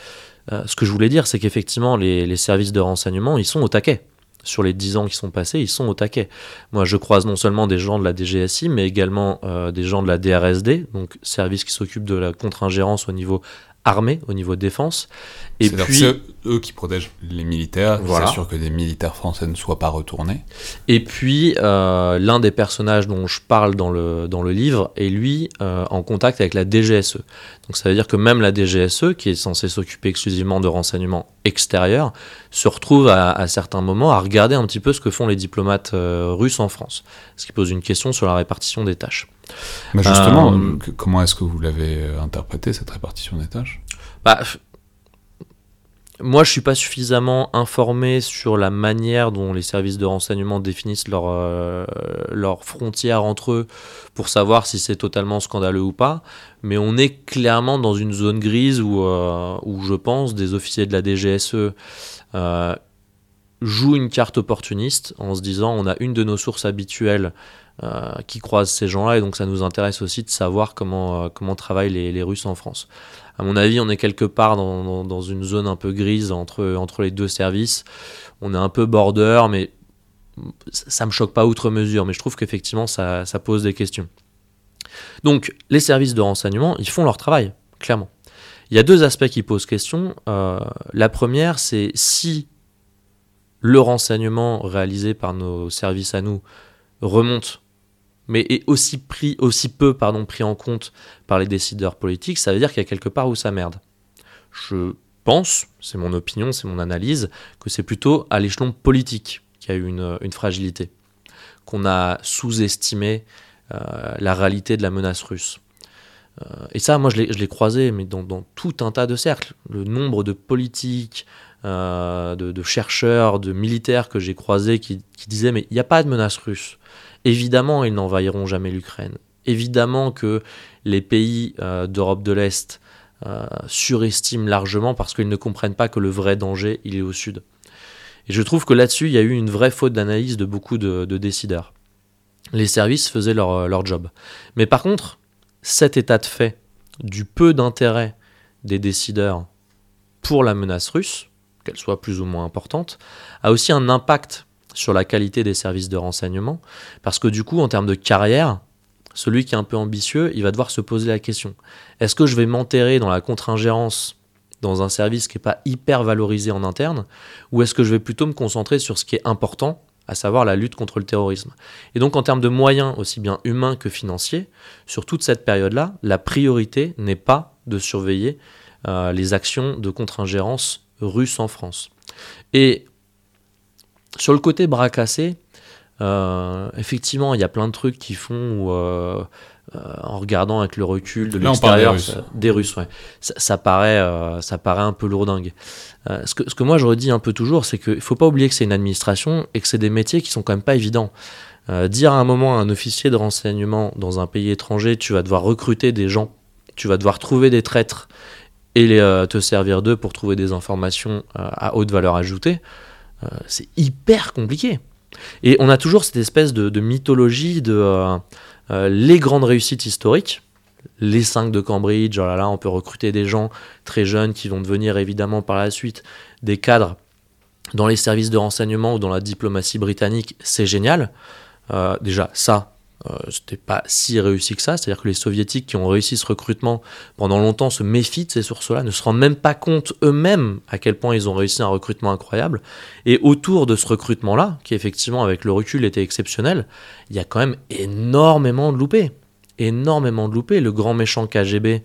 ce que je voulais dire, c'est qu'effectivement, les, les, services de renseignement, ils sont au taquet sur les 10 ans qui sont passés, ils sont au taquet. Moi, je croise non seulement des gens de la DGSI, mais également euh, des gens de la DRSD, donc service qui s'occupe de la contre-ingérence au niveau armée, au niveau défense. Et puis eux qui protègent les militaires, qui s'assurent que des militaires français ne soient pas retournés. Et puis euh, l'un des personnages dont je parle dans le, dans le livre est lui euh, en contact avec la DGSE. Donc ça veut dire que même la DGSE, qui est censée s'occuper exclusivement de renseignements extérieurs, se retrouve à, certains moments à regarder un petit peu ce que font les diplomates euh, russes en France, ce qui pose une question sur la répartition des tâches. Mais justement, comment est-ce que vous l'avez interprété cette répartition des tâches? Bah, moi, je suis pas suffisamment informé sur la manière dont les services de renseignement définissent euh, leurs frontières entre eux pour savoir si c'est totalement scandaleux ou pas. Mais on est clairement dans une zone grise où, euh, où je pense, des officiers de la DGSE euh, jouent une carte opportuniste en se disant on a une de nos sources habituelles qui croise ces gens-là et donc ça nous intéresse aussi de savoir comment, comment travaillent les, les Russes en France à mon avis, on est quelque part dans, une zone un peu grise entre, les deux services. On est un peu border, mais ça me choque pas outre mesure. Mais je trouve qu'effectivement, ça, pose des questions. Donc, les services de renseignement, ils font leur travail, clairement. Il y a deux aspects qui posent question. Euh, la première, c'est si le renseignement réalisé par nos services à nous remonte mais est aussi, pris, aussi peu pardon, pris en compte par les décideurs politiques, ça veut dire qu'il y a quelque part où ça merde. Je pense, c'est mon opinion, c'est mon analyse, que c'est plutôt à l'échelon politique qu'il y a eu une, fragilité, qu'on a sous-estimé euh, la réalité de la menace russe. Euh, et ça, moi, je l'ai croisé, mais dans, tout un tas de cercles. Le nombre de politiques, euh, de, chercheurs, de militaires que j'ai croisés qui disaient, mais il n'y a pas de menace russe Évidemment, ils n'envahiront jamais l'Ukraine. Évidemment que les pays euh, d'Europe de l'Est euh, surestiment largement parce qu'ils ne comprennent pas que le vrai danger, il est au sud. Et je trouve que là-dessus, il y a eu une vraie faute d'analyse de beaucoup de, décideurs. Les services faisaient euh, leur job. Mais par contre, cet état de fait du peu d'intérêt des décideurs pour la menace russe, qu'elle soit plus ou moins importante, a aussi un impact sur la qualité des services de renseignement, parce que du coup, en termes de carrière, celui qui est un peu ambitieux, il va devoir se poser la question, est-ce que je vais m'enterrer dans la contre-ingérence dans un service qui n'est pas hyper valorisé en interne, ou est-ce que je vais plutôt me concentrer sur ce qui est important, à savoir la lutte contre le terrorisme? Et donc en termes de moyens, aussi bien humains que financiers, sur toute cette période-là, la priorité n'est pas de surveiller euh, les actions de contre-ingérence russes en France. Et sur le côté bras cassé, euh, effectivement, il y a plein de trucs qui font où, euh, euh, en regardant avec le recul de l'extérieur, des Russes, ouais, ça, paraît, ça paraît un peu lourdingue. ce, que, ce que moi je redis un peu toujours, c'est qu'il ne faut pas oublier que c'est une administration et que c'est des métiers qui sont quand même pas évidents. dire à un moment à un officier de renseignement dans un pays étranger, tu vas devoir recruter des gens, tu vas devoir trouver des traîtres et les, te servir d'eux pour trouver des informations à haute valeur ajoutée. Euh, c'est hyper compliqué. Et on a toujours cette espèce de, mythologie de euh, euh, les grandes réussites historiques, les 5 de Cambridge, oh là là, on peut recruter des gens très jeunes qui vont devenir évidemment par la suite des cadres dans les services de renseignement ou dans la diplomatie britannique, c'est génial. déjà, ça, euh, c'était pas si réussi que ça. C'est-à-dire que les soviétiques qui ont réussi ce recrutement pendant longtemps se méfient de ces sources-là, ne se rendent même pas compte eux-mêmes à quel point ils ont réussi un recrutement incroyable. Et autour de ce recrutement-là, qui effectivement avec le recul était exceptionnel, il y a quand même énormément de loupés. Énormément de loupés. Le grand méchant KGB,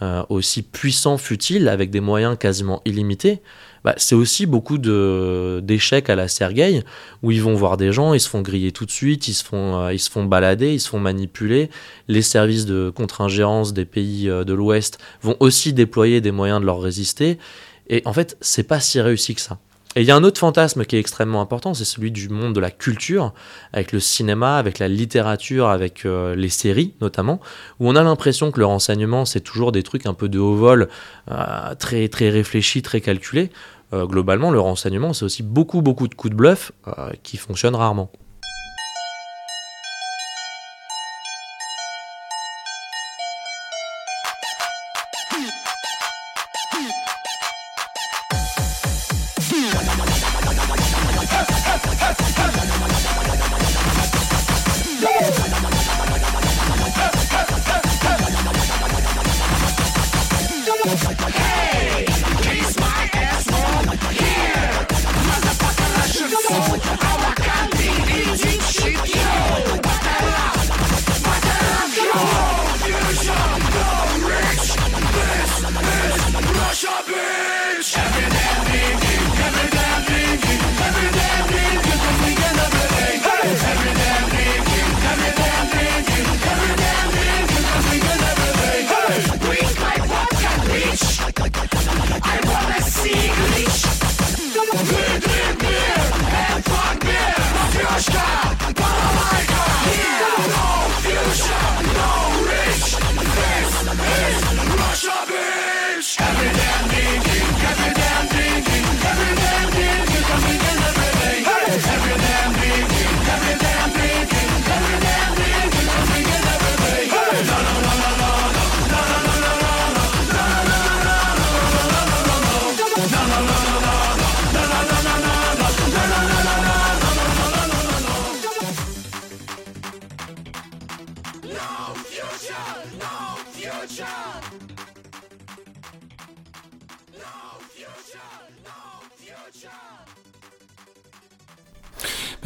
euh, aussi puissant fut-il, avec des moyens quasiment illimités, bah, c'est aussi beaucoup d'échecs à la Sergueï, où ils vont voir des gens, ils se font griller tout de suite, ils se font, euh, ils se font balader, ils se font manipuler. Les services de contre-ingérence des pays euh, de l'Ouest vont aussi déployer des moyens de leur résister. Et en fait, c'est pas si réussi que ça. Et il y a un autre fantasme qui est extrêmement important, c'est celui du monde de la culture, avec le cinéma, avec la littérature, avec euh, les séries notamment, où on a l'impression que le renseignement, c'est toujours des trucs un peu de haut vol, très, très réfléchis, très calculés. Euh, globalement, le renseignement, c'est aussi beaucoup, beaucoup de coups de bluff euh, qui fonctionnent rarement.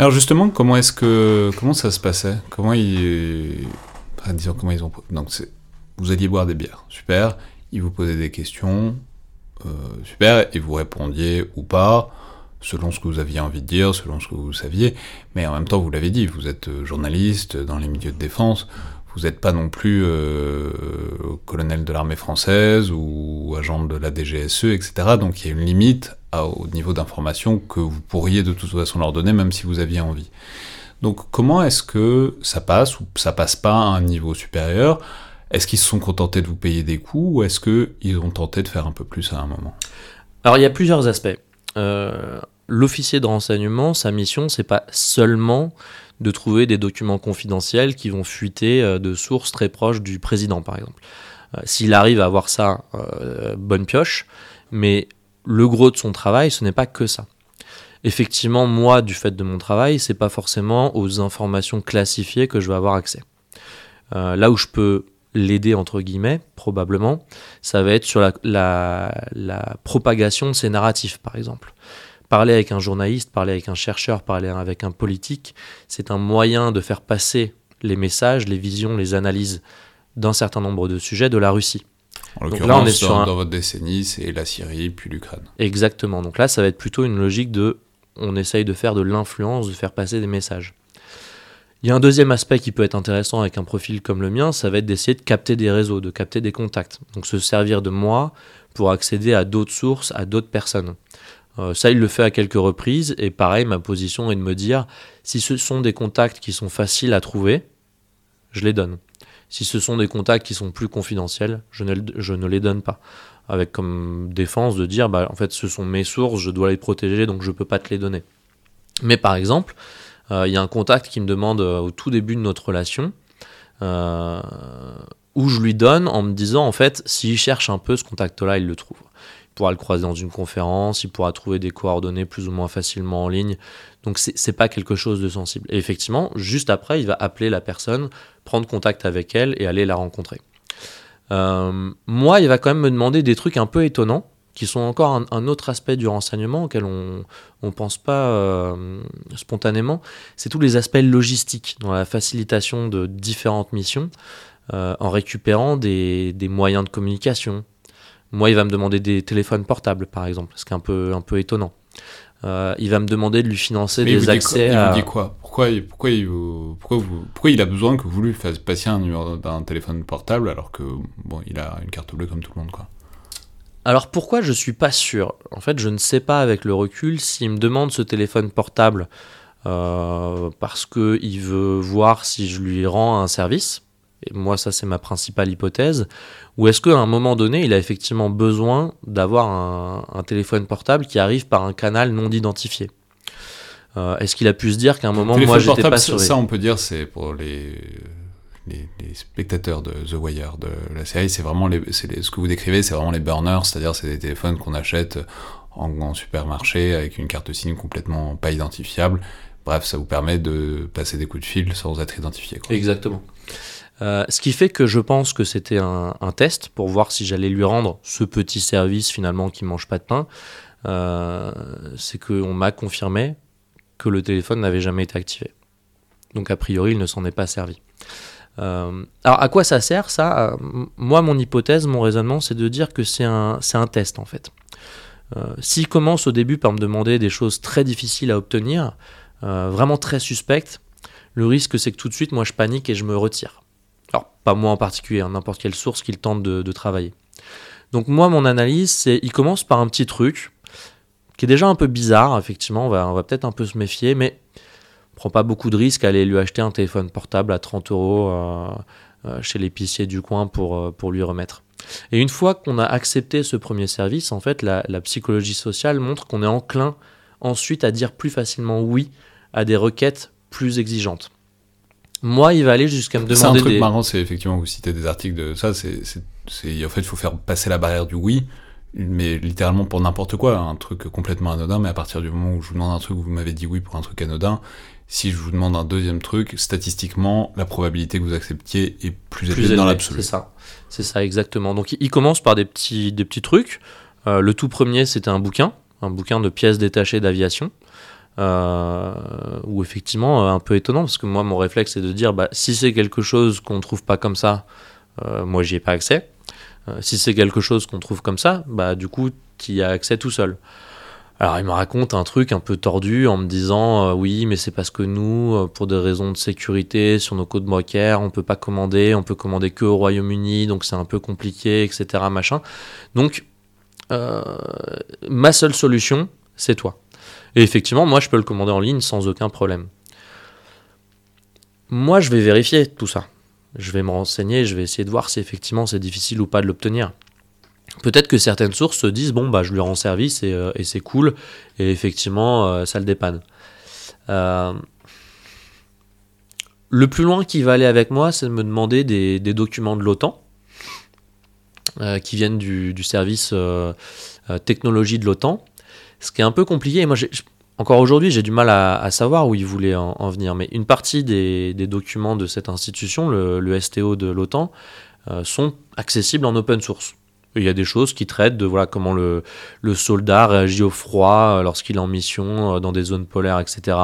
Alors justement, comment est-ce que comment ça se passait? Comment ils, ont vous alliez boire des bières, super. Ils vous posaient des questions, euh, super, et vous répondiez ou pas selon ce que vous aviez envie de dire, selon ce que vous saviez. Mais en même temps, vous l'avez dit, vous êtes euh, journaliste dans les milieux de défense. Vous n'êtes pas non plus euh, colonel de l'armée française ou agent de la DGSE, etc. Donc il y a une limite au niveau d'information que vous pourriez de toute façon leur donner, même si vous aviez envie. Donc comment est-ce que ça passe ou ça passe pas à un niveau supérieur? Est-ce qu'ils se sont contentés de vous payer des coûts ou est-ce qu'ils ont tenté de faire un peu plus à un moment? Alors il y a plusieurs aspects. Euh, L'officier de renseignement, sa mission, c'est pas seulement de trouver des documents confidentiels qui vont fuiter euh, de sources très proches du président, par exemple. Euh, S'il arrive à avoir ça, euh, bonne pioche, mais le gros de son travail, ce n'est pas que ça. Effectivement, moi, du fait de mon travail, c'est pas forcément aux informations classifiées que je vais avoir accès. Là où je peux l'aider entre guillemets, probablement, ça va être sur la propagation de ces narratifs, par exemple. Parler avec un journaliste, parler avec un chercheur, parler avec un politique, c'est un moyen de faire passer les messages, les visions, les analyses d'un certain nombre de sujets de la Russie. En là, l'occurrence, on est sur dans, un- dans votre décennie, c'est la Syrie puis l'Ukraine. Exactement. Donc là, ça va être plutôt une logique de on essaye de faire de l'influence, de faire passer des messages. Il y a un deuxième aspect qui peut être intéressant avec un profil comme le mien, ça va être d'essayer de capter des réseaux, de capter des contacts. Donc se servir de moi pour accéder à d'autres sources, à d'autres personnes. Euh, ça, il le fait à quelques reprises, et pareil, ma position est de me dire, si ce sont des contacts qui sont faciles à trouver, je les donne. Si ce sont des contacts qui sont plus confidentiels, je ne, ne les donne pas avec comme défense de dire bah, en fait ce sont mes sources, je dois les protéger donc je peux pas te les donner. Mais par exemple, euh, il y a un contact qui me demande euh, au tout début de notre relation où je lui donne en me disant en fait s'il cherche un peu ce contact-là, il le trouve. Pourra le croiser dans une conférence, il pourra trouver des coordonnées plus ou moins facilement en ligne. Donc c'est pas quelque chose de sensible. Et effectivement, juste après, il va appeler la personne, prendre contact avec elle et aller la rencontrer. Euh, moi, il va quand même me demander des trucs un peu étonnants, qui sont encore un, autre aspect du renseignement auquel on ne pense pas euh, spontanément. C'est tous les aspects logistiques dans la facilitation de différentes missions, euh, en récupérant des moyens de communication. Moi, il va me demander des téléphones portables, par exemple, ce qui est un peu, un peu étonnant. Euh, il va me demander de lui financer Mais il des accès il à... vous dit quoi pourquoi, il- pourquoi, il vous- pourquoi, vous- pourquoi il a besoin que vous lui fassiez passer un numéro d'un téléphone portable alors que bon, il a une carte bleue comme tout le monde quoi Alors pourquoi je suis pas sûr? En fait, je ne sais pas avec le recul s'il me demande ce téléphone portable euh, parce que il veut voir si je lui rends un service. Et moi, ça c'est ma principale hypothèse. Ou est-ce qu'à un moment donné, il a effectivement besoin d'avoir un, un téléphone portable qui arrive par un canal non identifié? Euh, Est-ce qu'il a pu se dire qu'à un moment, moi, j'étais pas ça, on peut dire c'est pour les, les, les spectateurs de The Wire de la série, c'est vraiment les, c'est les- ce que vous décrivez, c'est vraiment les burners, c'est-à-dire c'est des téléphones qu'on achète en, en supermarché avec une carte SIM complètement pas identifiable. Bref, ça vous permet de passer des coups de fil sans être identifié. Quoi. Exactement. Euh, ce qui fait que je pense que c'était un, test pour voir si j'allais lui rendre ce petit service finalement qui mange pas de pain. Euh, c'est qu'on m'a confirmé que le téléphone n'avait jamais été activé. Donc a priori, il ne s'en est pas servi. Euh, alors à quoi ça sert ça? Moi, mon hypothèse, mon raisonnement, c'est de dire que c'est un, un test en fait. S'il commence au début par me demander des choses très difficiles à obtenir, vraiment très suspectes, le risque c'est que tout de suite, moi, je panique et je me retire. Alors, pas moi en particulier, hein, n'importe quelle source qu'il tente de, travailler. Donc moi, mon analyse, c'est il commence par un petit truc qui est déjà un peu bizarre, effectivement, on va, peut-être un peu se méfier, mais on prend pas beaucoup de risques à aller lui acheter un téléphone portable à 30 euros euh, euh, chez l'épicier du coin pour, euh, pour lui remettre. Et une fois qu'on a accepté ce premier service, en fait, la psychologie sociale montre qu'on est enclin ensuite à dire plus facilement oui à des requêtes plus exigeantes. Moi, il va aller jusqu'à me C'est un demander truc des... marrant, c'est effectivement, vous citez des articles de ça, c'est, en fait, il faut faire passer la barrière du oui, mais littéralement pour n'importe quoi, un truc complètement anodin, mais à partir du moment où je vous demande un truc, vous m'avez dit oui pour un truc anodin, si je vous demande un deuxième truc, statistiquement, la probabilité que vous acceptiez est plus, plus élevée dans l'absolu. C'est ça, c'est ça exactement. Donc il- il commence par des petits, des petits trucs. Euh, le tout premier, c'était un bouquin, un bouquin de pièces détachées d'aviation. Euh, ou effectivement un peu étonnant, parce que moi, mon réflexe, c'est de dire, bah, si c'est quelque chose qu'on trouve pas comme ça, moi, j'y ai pas accès. si c'est quelque chose qu'on trouve comme ça, bah, du coup, tu y as accès tout seul. Alors il me raconte un truc un peu tordu en me disant euh, oui mais c'est parce que nous euh, pour des raisons de sécurité sur nos codes bancaires on peut pas commander, on peut commander que au Royaume-Uni donc c'est un peu compliqué etc machin. Donc euh, ma seule solution c'est toi. Et effectivement moi je peux le commander en ligne sans aucun problème. Moi je vais vérifier tout ça. Je vais me renseigner, je vais essayer de voir si effectivement c'est difficile ou pas de l'obtenir. Peut-être que certaines sources se disent bon bah je lui rends service et, euh, c'est cool et effectivement euh, ça le dépanne. Euh, le plus loin qui va aller avec moi, c'est de me demander des, documents de l'OTAN qui viennent du, service technologie de l'OTAN. Ce qui est un peu compliqué. Et moi, encore aujourd'hui, j'ai du mal à, savoir où il voulait en, venir. Mais une partie des, documents de cette institution, le STO de l'OTAN, sont accessibles en open source. Il y a des choses qui traitent de voilà comment le, soldat réagit au froid euh, lorsqu'il est en mission euh, dans des zones polaires, etc.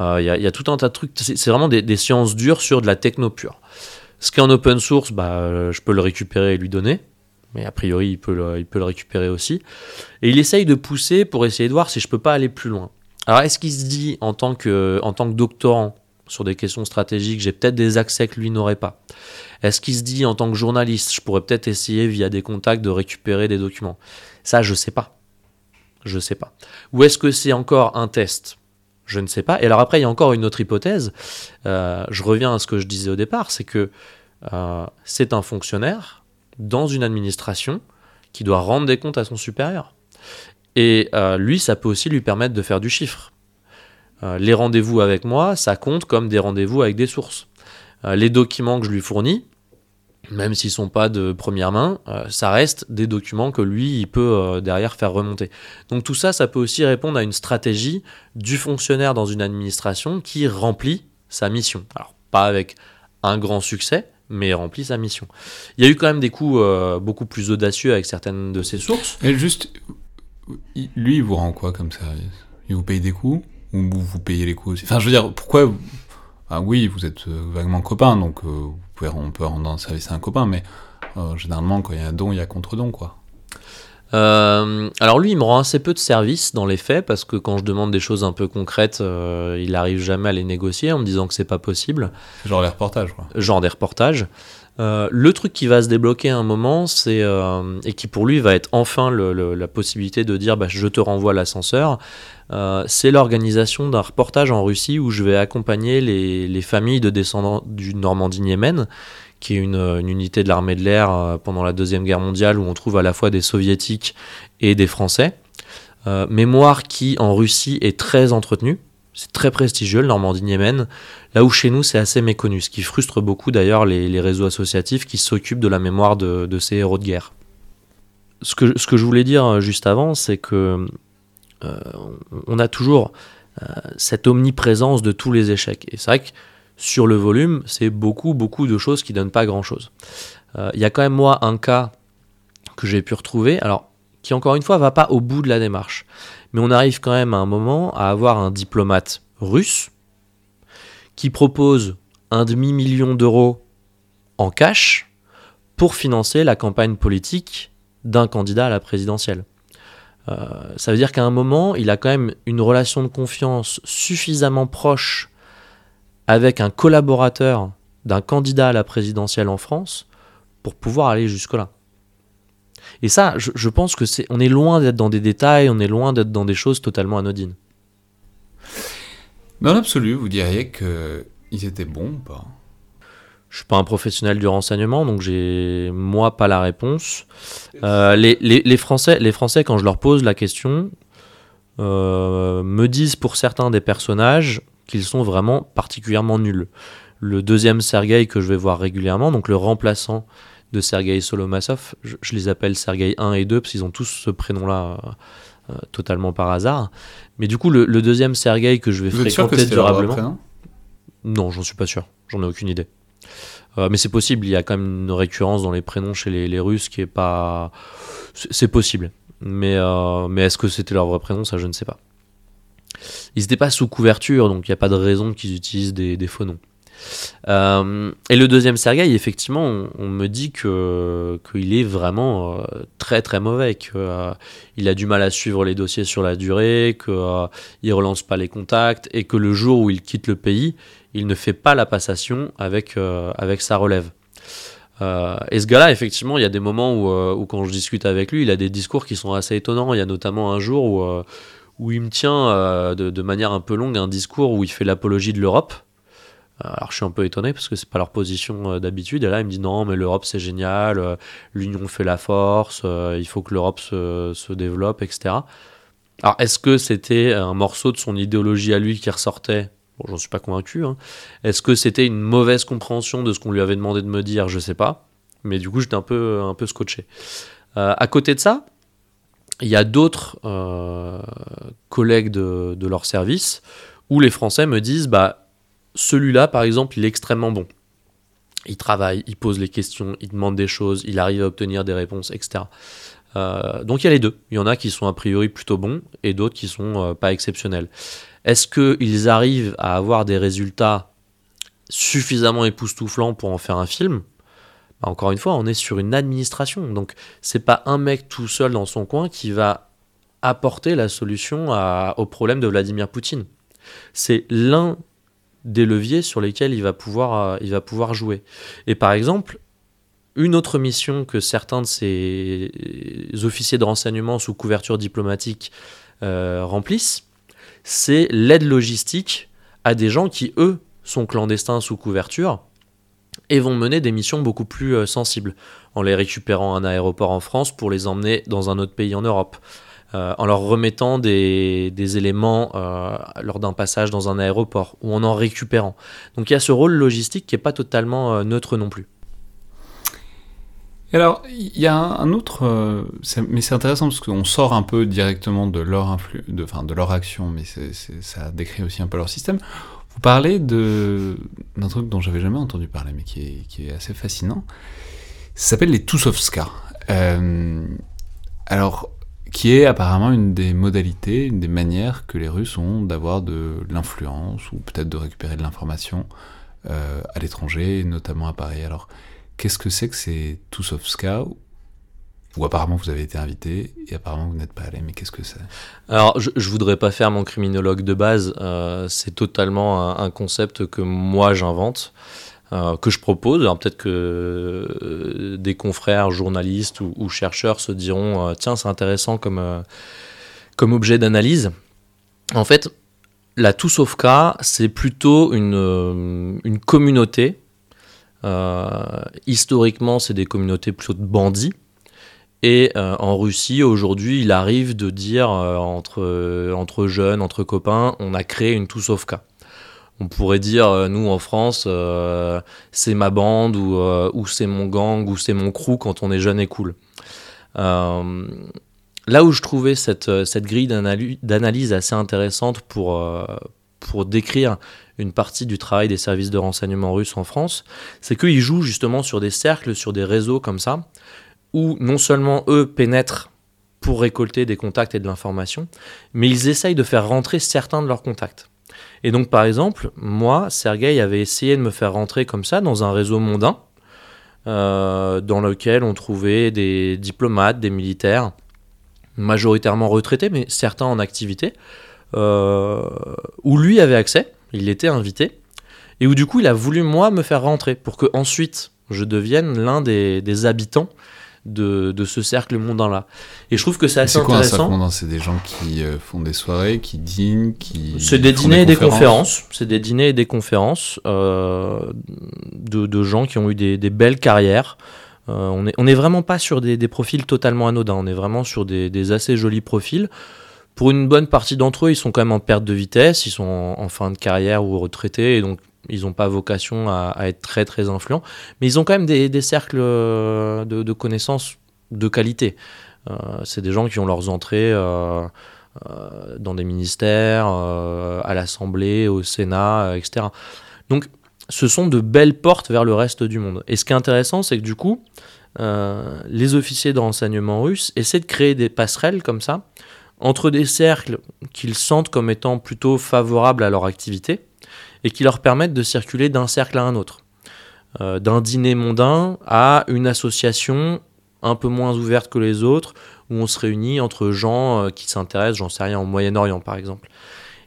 Euh, il, y a, il, y a, tout un tas de trucs. C'est vraiment des, des, sciences dures sur de la techno pure. Ce qui est en open source, bah, je peux le récupérer et lui donner. Mais a priori, il peut, le, il peut le récupérer aussi. Et il essaye de pousser pour essayer de voir si je peux pas aller plus loin. Alors, est-ce qu'il se dit en tant que, en tant que doctorant sur des questions stratégiques, j'ai peut-être des accès que lui n'aurait pas? Est-ce qu'il se dit en tant que journaliste, je pourrais peut-être essayer via des contacts de récupérer des documents? Ça, je sais pas. Je sais pas. Ou est-ce que c'est encore un test? Je ne sais pas. Et alors après, il y a encore une autre hypothèse. Euh, je reviens à ce que je disais au départ, c'est que euh, c'est un fonctionnaire dans une administration qui doit rendre des comptes à son supérieur. Et euh, lui, ça peut aussi lui permettre de faire du chiffre. les rendez-vous avec moi, ça compte comme des rendez-vous avec des sources. les documents que je lui fournis, même s'ils sont pas de première main, euh, ça reste des documents que lui, il peut euh, derrière faire remonter. Donc tout ça, ça peut aussi répondre à une stratégie du fonctionnaire dans une administration qui remplit sa mission. Alors pas avec un grand succès, mais remplit sa mission. Il y a eu quand même des coups euh, beaucoup plus audacieux avec certaines de ses sources. Et juste, lui, il vous rend quoi comme service? Il vous paye des coups ou vous payez les coups aussi? Enfin, je veux dire, pourquoi ah oui, vous êtes vaguement copains, donc on peut rendre un service à un copain, mais euh, généralement, quand il y a un don, il y a contre-don, quoi. Euh, alors lui, il me rend assez peu de services dans les faits parce que quand je demande des choses un peu concrètes, euh, il n'arrive jamais à les négocier en me disant que c'est pas possible. Genre des reportages, quoi. Genre des reportages. le truc qui va se débloquer à un moment, c'est et qui pour lui va être enfin la possibilité de dire bah, je te renvoie l'ascenseur. c'est l'organisation d'un reportage en Russie où je vais accompagner les, les familles de descendants du Normandie-Yémen qui est une, unité de l'armée de l'air euh, pendant la Deuxième Guerre mondiale où on trouve à la fois des soviétiques et des français. Euh, mémoire qui en Russie est très entretenue. C'est très prestigieux, le Normandie-Yémen, là où chez nous c'est assez méconnu, ce qui frustre beaucoup d'ailleurs les, réseaux associatifs qui s'occupent de la mémoire de, ces héros de guerre. Ce que, ce que je voulais dire euh, juste avant, c'est que on a toujours cette omniprésence de tous les échecs. Et c'est vrai que sur le volume, c'est beaucoup, beaucoup de choses qui donnent pas grand-chose. Euh, il y a quand même, moi, un cas que j'ai pu retrouver, alors qui, encore une fois, va pas au bout de la démarche. Mais on arrive quand même à un moment à avoir un diplomate russe qui propose un demi-million d'euros en cash pour financer la campagne politique d'un candidat à la présidentielle. Euh, ça veut dire qu'à un moment, il a quand même une relation de confiance suffisamment proche avec un collaborateur d'un candidat à la présidentielle en France pour pouvoir aller jusque-là. Et ça, je, pense que c'est, on est loin d'être dans des détails, on est loin d'être dans des choses totalement anodines. Dans l'absolu, vous diriez qu'ils étaient bons ou pas? Je suis pas un professionnel du renseignement, donc j'ai moi pas la réponse. Euh, les, Français, les Français, quand je leur pose la question, euh, me disent pour certains des personnages, qu'ils sont vraiment particulièrement nuls. Le deuxième Sergei que je vais voir régulièrement, donc le remplaçant de Sergei Solomassov, je, les appelle Sergei 1 et 2 parce qu'ils ont tous ce prénom-là euh, totalement par hasard. Mais du coup, le, deuxième Sergei que je vais fréquenter durablement. Non, j'en suis pas sûr. J'en ai aucune idée. Euh, mais c'est possible, il y a quand même une récurrence dans les prénoms chez les, Russes qui est pas. C'est possible. Mais, euh, mais est-ce que c'était leur vrai prénom? Ça, je ne sais pas. Ils n'étaient pas sous couverture, donc il n'y a pas de raison qu'ils utilisent des, faux noms. Euh, et le deuxième Sergei, effectivement, on, me dit que qu'il est vraiment euh, très très mauvais, qu'il euh, a du mal à suivre les dossiers sur la durée, qu'il ne relance pas les contacts, et que le jour où il quitte le pays, il ne fait pas la passation avec, avec sa relève. et ce gars-là, effectivement, il y a des moments où, où, quand je discute avec lui, il a des discours qui sont assez étonnants. Il y a notamment un jour où où il me tient euh, de, manière un peu longue un discours où il fait l'apologie de l'Europe. Euh, alors je suis un peu étonné parce que c'est pas leur position euh, d'habitude. Et là il me dit non mais l'Europe c'est génial, l'Union fait la force, il faut que l'Europe se, développe, etc. Alors est-ce que c'était un morceau de son idéologie à lui qui ressortait? Bon, j'en suis pas convaincu. Hein. Est-ce que c'était une mauvaise compréhension de ce qu'on lui avait demandé de me dire? Je sais pas. Mais du coup j'étais un peu, un peu scotché. à côté de ça, il y a d'autres euh, collègues de, leur service où les Français me disent bah, celui-là, par exemple, il est extrêmement bon. Il travaille, il pose les questions, il demande des choses, il arrive à obtenir des réponses, etc. Euh, donc il y a les deux. Il y en a qui sont a priori plutôt bons et d'autres qui sont euh, pas exceptionnels. Est-ce qu'ils arrivent à avoir des résultats suffisamment époustouflants pour en faire un film? Encore une fois, on est sur une administration. Donc, c'est pas un mec tout seul dans son coin qui va apporter la solution au problème de Vladimir Poutine. C'est l'un des leviers sur lesquels il va, pouvoir, euh, jouer. Et par exemple, une autre mission que certains de ces officiers de renseignement sous couverture diplomatique euh, remplissent, c'est l'aide logistique à des gens qui, eux, sont clandestins sous couverture et vont mener des missions beaucoup plus euh, sensibles, en les récupérant à un aéroport en France pour les emmener dans un autre pays en Europe, euh, en leur remettant des, éléments euh, lors d'un passage dans un aéroport, ou en en récupérant. Donc il y a ce rôle logistique qui n'est pas totalement neutre non plus. alors, il y a un autre, mais c'est intéressant parce qu'on sort un peu directement de leur, de, de leur action, mais ça décrit aussi un peu leur système. Vous parlez d'un truc dont j'avais jamais entendu parler, mais qui est, qui est assez fascinant. Ça s'appelle les Tusovska. Euh, alors, qui est apparemment une des modalités, une des manières que les Russes ont d'avoir de l'influence, ou peut-être de récupérer de l'information euh, à l'étranger, notamment à Paris. Alors, qu'est-ce que c'est que ces Tusovska ou apparemment vous avez été invité et apparemment vous n'êtes pas allé, mais qu'est-ce que c'est? Alors je, je voudrais pas faire mon criminologue de base, euh, c'est totalement un, concept que moi j'invente, euh, que je propose. Alors peut-être que euh, des confrères journalistes ou, chercheurs se diront tiens c'est intéressant comme, comme objet d'analyse. En fait, la tout sauf cas, c'est plutôt une, une communauté. historiquement, c'est des communautés plutôt de bandits et euh, en Russie, aujourd'hui, il arrive de dire euh, entre, euh, entre jeunes, entre copains, on a créé une tout-sauf-cas. On pourrait dire, nous en France, c'est ma bande ou, ou c'est mon gang ou c'est mon crew quand on est jeune et cool. là où je trouvais cette, cette grille d'analyse assez intéressante pour, pour décrire une partie du travail des services de renseignement russes en France, c'est qu'ils jouent justement sur des cercles, sur des réseaux comme ça, où non seulement eux pénètrent pour récolter des contacts et de l'information, mais ils essayent de faire rentrer certains de leurs contacts. Et donc par exemple, moi, Sergei avait essayé de me faire rentrer comme ça dans un réseau mondain, euh, dans lequel on trouvait des diplomates, des militaires, majoritairement retraités, mais certains en activité, euh, où lui avait accès, il était invité, et où du coup il a voulu moi me faire rentrer pour que ensuite je devienne l'un des habitants de, ce cercle mondain-là. Et je trouve que c'est assez quoi, intéressant. C'est quoi un C'est des gens qui euh, font des soirées, qui dînent, qui. C'est des dîners et des conférences. C'est des dîners et des conférences euh, de, gens qui ont eu des, belles carrières. Euh, on n'est on est vraiment pas sur des, profils totalement anodins. On est vraiment sur des, assez jolis profils. Pour une bonne partie d'entre eux, ils sont quand même en perte de vitesse, ils sont en, en fin de carrière ou retraités, et donc ils n'ont pas vocation à, être très très influents, mais ils ont quand même des, cercles euh, de, connaissances de qualité. Euh, c'est des gens qui ont leurs entrées euh, dans des ministères, à l'Assemblée, au Sénat, etc. Donc ce sont de belles portes vers le reste du monde. Et ce qui est intéressant, c'est que du coup, les officiers de renseignement russes essaient de créer des passerelles comme ça entre des cercles qu'ils sentent comme étant plutôt favorables à leur activité et qui leur permettent de circuler d'un cercle à un autre. Euh, d'un dîner mondain à une association un peu moins ouverte que les autres, où on se réunit entre gens euh, qui s'intéressent, j'en sais rien, au Moyen-Orient par exemple.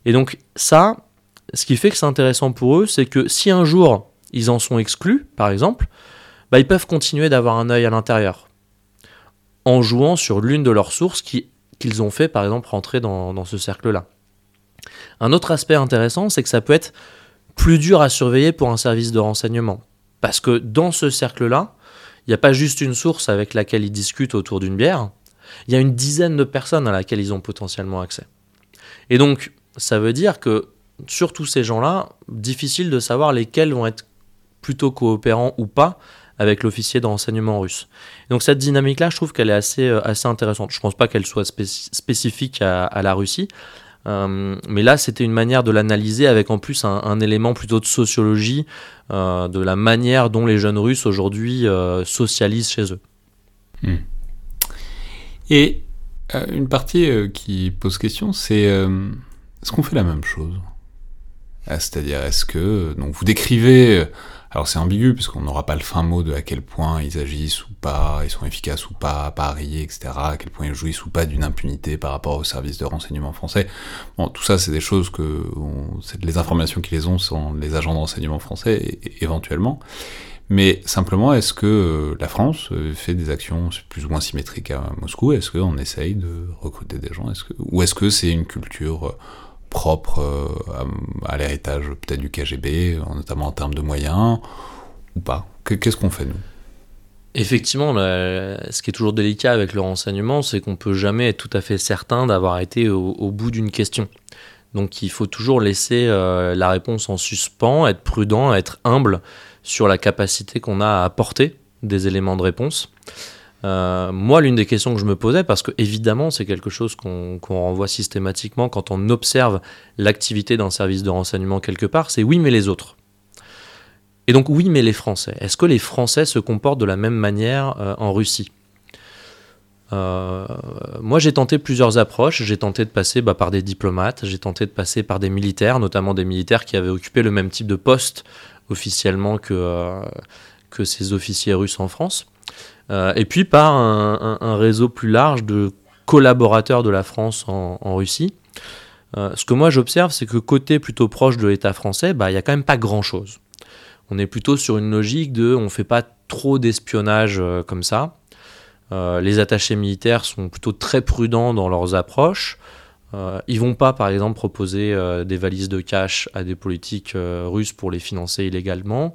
Et donc ça, ce qui fait que c'est intéressant pour eux, c'est que si un jour ils en sont exclus, par exemple, bah, ils peuvent continuer d'avoir un œil à l'intérieur, en jouant sur l'une de leurs sources qu'ils ont fait, par exemple, rentrer dans, dans ce cercle-là. Un autre aspect intéressant, c'est que ça peut être plus dur à surveiller pour un service de renseignement. Parce que dans ce cercle-là, il n'y a pas juste une source avec laquelle ils discutent autour d'une bière, il y a une dizaine de personnes à laquelle ils ont potentiellement accès. Et donc, ça veut dire que sur tous ces gens-là, difficile de savoir lesquels vont être plutôt coopérants ou pas avec l'officier de renseignement russe. donc cette dynamique-là, je trouve qu'elle est assez, euh, assez intéressante. Je ne pense pas qu'elle soit spécifique à, la Russie, euh, mais là, c'était une manière de l'analyser avec en plus un, élément plutôt de sociologie, euh, de la manière dont les jeunes Russes aujourd'hui socialisent chez eux. Hmm. Et une partie qui pose question, c'est est-ce qu'on fait la même chose? Ah, C'est-à-dire, est-ce que donc vous décrivez alors c'est ambigu puisqu'on n'aura pas le fin mot de à quel point ils agissent ou pas, ils sont efficaces ou pas, parier, etc. À quel point ils jouissent ou pas d'une impunité par rapport aux services de renseignement français. Bon, tout ça c'est des choses que les informations qui les ont sont les agents de renseignement français éventuellement. Mais simplement, est-ce que euh, la France euh, fait des actions plus ou moins symétriques à Moscou? Est-ce qu'on essaye de recruter des gens? Ou est-ce que c'est une culture euh, propre euh, à, l'héritage peut-être du KGB, notamment en termes de moyens, ou pas Qu'est-ce qu'on fait nous? Effectivement, ce qui est toujours délicat avec le renseignement, c'est qu'on peut jamais être tout à fait certain d'avoir été au, bout d'une question. Donc il faut toujours laisser euh, la réponse en suspens, être prudent, être humble sur la capacité qu'on a à apporter des éléments de réponse. Euh, moi, l'une des questions que je me posais, parce que évidemment, c'est quelque chose qu'on renvoie systématiquement quand on observe l'activité d'un service de renseignement quelque part, c'est oui, mais les autres. Et donc oui, mais les Français. Est-ce que les Français se comportent de la même manière euh, en Russie? Euh, moi, j'ai tenté plusieurs approches. J'ai tenté de passer bah, par des diplomates, j'ai tenté de passer par des militaires, notamment des militaires qui avaient occupé le même type de poste officiellement que, que ces officiers russes en France. Euh, et puis par un, réseau plus large de collaborateurs de la France en, Russie. Euh, ce que moi j'observe, c'est que côté plutôt proche de l'État français, bah, il n'y a quand même pas grand-chose. On est plutôt sur une logique de on ne fait pas trop d'espionnage euh, comme ça. les attachés militaires sont plutôt très prudents dans leurs approches. Euh, ils vont pas, par exemple, proposer des valises de cash à des politiques russes pour les financer illégalement.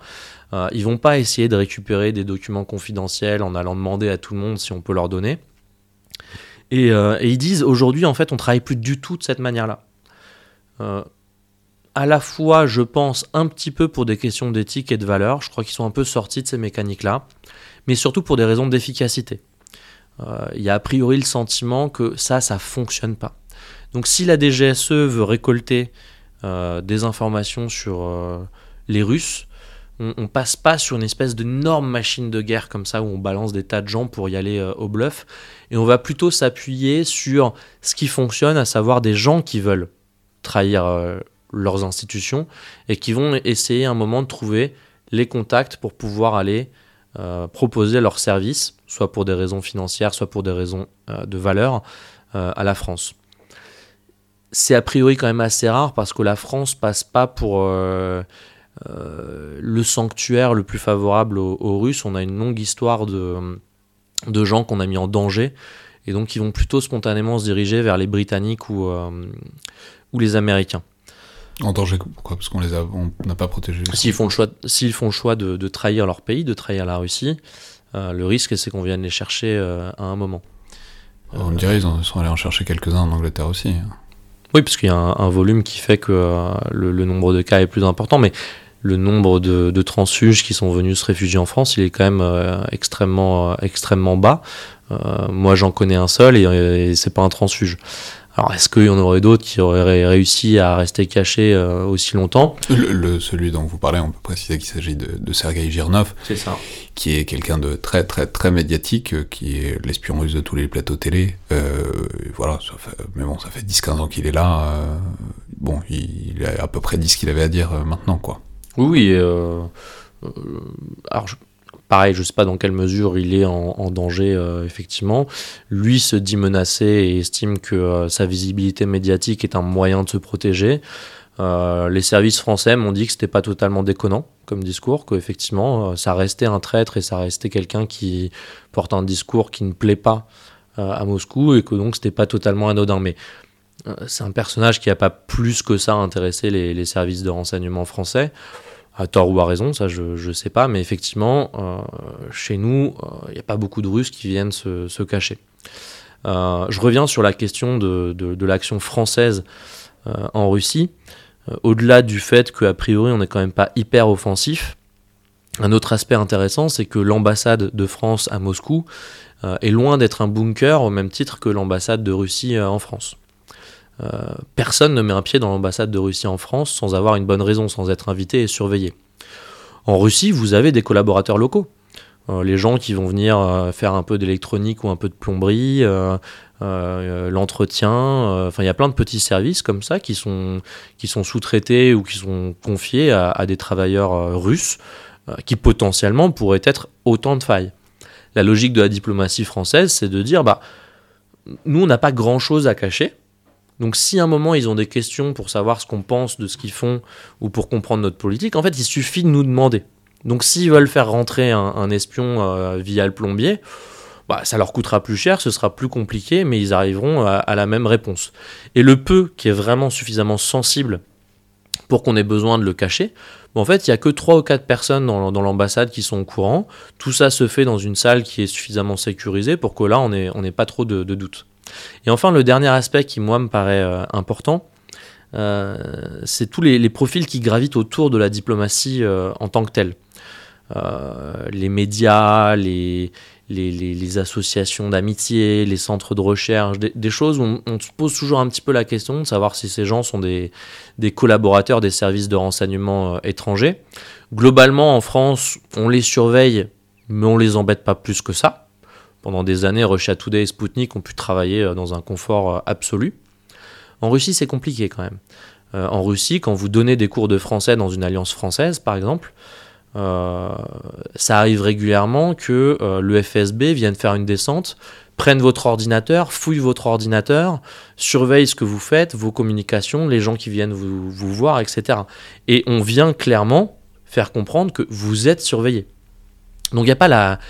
Euh, ils vont pas essayer de récupérer des documents confidentiels en allant demander à tout le monde si on peut leur donner. Et, euh, ils disent aujourd'hui, en fait, on travaille plus du tout de cette manière-là. Euh, à la fois, je pense, un petit peu pour des questions d'éthique et de valeur. Je crois qu'ils sont un peu sortis de ces mécaniques-là, mais surtout pour des raisons d'efficacité. Il y a a priori le sentiment que ça, ça fonctionne pas. Donc, si la DGSE veut récolter des informations sur les Russes, on, on, passe pas sur une espèce d'énorme machine de guerre comme ça où on balance des tas de gens pour y aller euh, au bluff. Et on va plutôt s'appuyer sur ce qui fonctionne, à savoir des gens qui veulent trahir euh, leurs institutions et qui vont essayer un moment de trouver les contacts pour pouvoir aller euh, proposer leurs services, soit pour des raisons financières, soit pour des raisons de valeur, à la France. C'est a priori quand même assez rare parce que la France passe pas pour euh, le sanctuaire le plus favorable aux, Russes. On a une longue histoire de, de gens qu'on a mis en danger et donc qui vont plutôt spontanément se diriger vers les Britanniques ou, euh, ou les Américains. En danger pourquoi Parce qu'on les a, on n'a pas protégés. S'ils font le choix, s'ils font le choix de, de, trahir leur pays, de trahir la Russie, euh, le risque c'est qu'on vienne les chercher à un moment. On me dirait ils sont allés en chercher quelques-uns en Angleterre aussi. Oui, parce qu'il y a un, volume qui fait que le, le, nombre de cas est plus important, mais le nombre de, transfuges qui sont venus se réfugier en France, il est quand même euh, extrêmement, euh, extrêmement bas. Euh, moi, j'en connais un seul et, c'est pas un transfuge. Alors, est-ce qu'il y en aurait d'autres qui auraient réussi à rester cachés euh, aussi longtemps? Le, Celui dont vous parlez, on peut préciser qu'il s'agit de, de Sergei Girnov, ça. qui est quelqu'un de très très très médiatique, euh, qui est l'espion russe de tous les plateaux télé. Euh, voilà, ça fait, mais bon, ça fait 10-15 ans qu'il est là. Euh, bon, il, il, a à peu près dit ce qu'il avait à dire maintenant, quoi. Oui, oui. alors, je Pareil, je ne sais pas dans quelle mesure il est en, danger, euh, effectivement. Lui se dit menacé et estime que euh, sa visibilité médiatique est un moyen de se protéger. Euh, les services français m'ont dit que c'était pas totalement déconnant comme discours, qu'effectivement, ça restait un traître et ça restait quelqu'un qui porte un discours qui ne plaît pas à Moscou et que donc c'était pas totalement anodin. Mais c'est un personnage qui n'a pas plus que ça intéressé les, les services de renseignement français à tort ou à raison, ça je ne sais pas, mais effectivement, euh, chez nous, il euh, n'y a pas beaucoup de Russes qui viennent se, cacher. Euh, je reviens sur la question de, de, l'action française en Russie. Au-delà du fait qu'a priori on n'est quand même pas hyper offensif, un autre aspect intéressant, c'est que l'ambassade de France à Moscou est loin d'être un bunker au même titre que l'ambassade de Russie en France. Euh, personne ne met un pied dans l'ambassade de Russie en France sans avoir une bonne raison, sans être invité et surveillé. En Russie, vous avez des collaborateurs locaux. Euh, les gens qui vont venir euh, faire un peu d'électronique ou un peu de plomberie, l'entretien, enfin il y a plein de petits services comme ça qui sont, qui sont sous-traités ou qui sont confiés à, à des travailleurs russes qui potentiellement pourraient être autant de failles. La logique de la diplomatie française, c'est de dire, bah, nous on n'a pas grand-chose à cacher, donc si à un moment ils ont des questions pour savoir ce qu'on pense de ce qu'ils font ou pour comprendre notre politique, en fait il suffit de nous demander. Donc s'ils veulent faire rentrer un, espion euh, via le plombier, bah, ça leur coûtera plus cher, ce sera plus compliqué, mais ils arriveront à, la même réponse. Et le peu qui est vraiment suffisamment sensible pour qu'on ait besoin de le cacher, bah, en fait, il n'y a que 3 ou 4 personnes dans, l'ambassade qui sont au courant. Tout ça se fait dans une salle qui est suffisamment sécurisée pour que là, on n'ait pas trop de, de doutes. Et enfin, le dernier aspect qui, moi, me paraît euh, important, euh, c'est tous les, profils qui gravitent autour de la diplomatie euh, en tant que telle. les médias, les, associations d'amitié, les centres de recherche, des, choses où on, se pose toujours un petit peu la question de savoir si ces gens sont des, des collaborateurs des services de renseignement étrangers. Globalement, en France, on les surveille, mais on les embête pas plus que ça pendant des années, Russia Today et Sputnik ont pu travailler euh, dans un confort euh, absolu. En Russie, c'est compliqué quand même. Euh, en Russie, quand vous donnez des cours de français dans une alliance française, par exemple, ça arrive régulièrement que le FSB vienne faire une descente, prenne votre ordinateur, fouille votre ordinateur, surveille ce que vous faites, vos communications, les gens qui viennent vous, vous voir, etc. Et on vient clairement faire comprendre que vous êtes surveillé. Donc il n'y a pas la,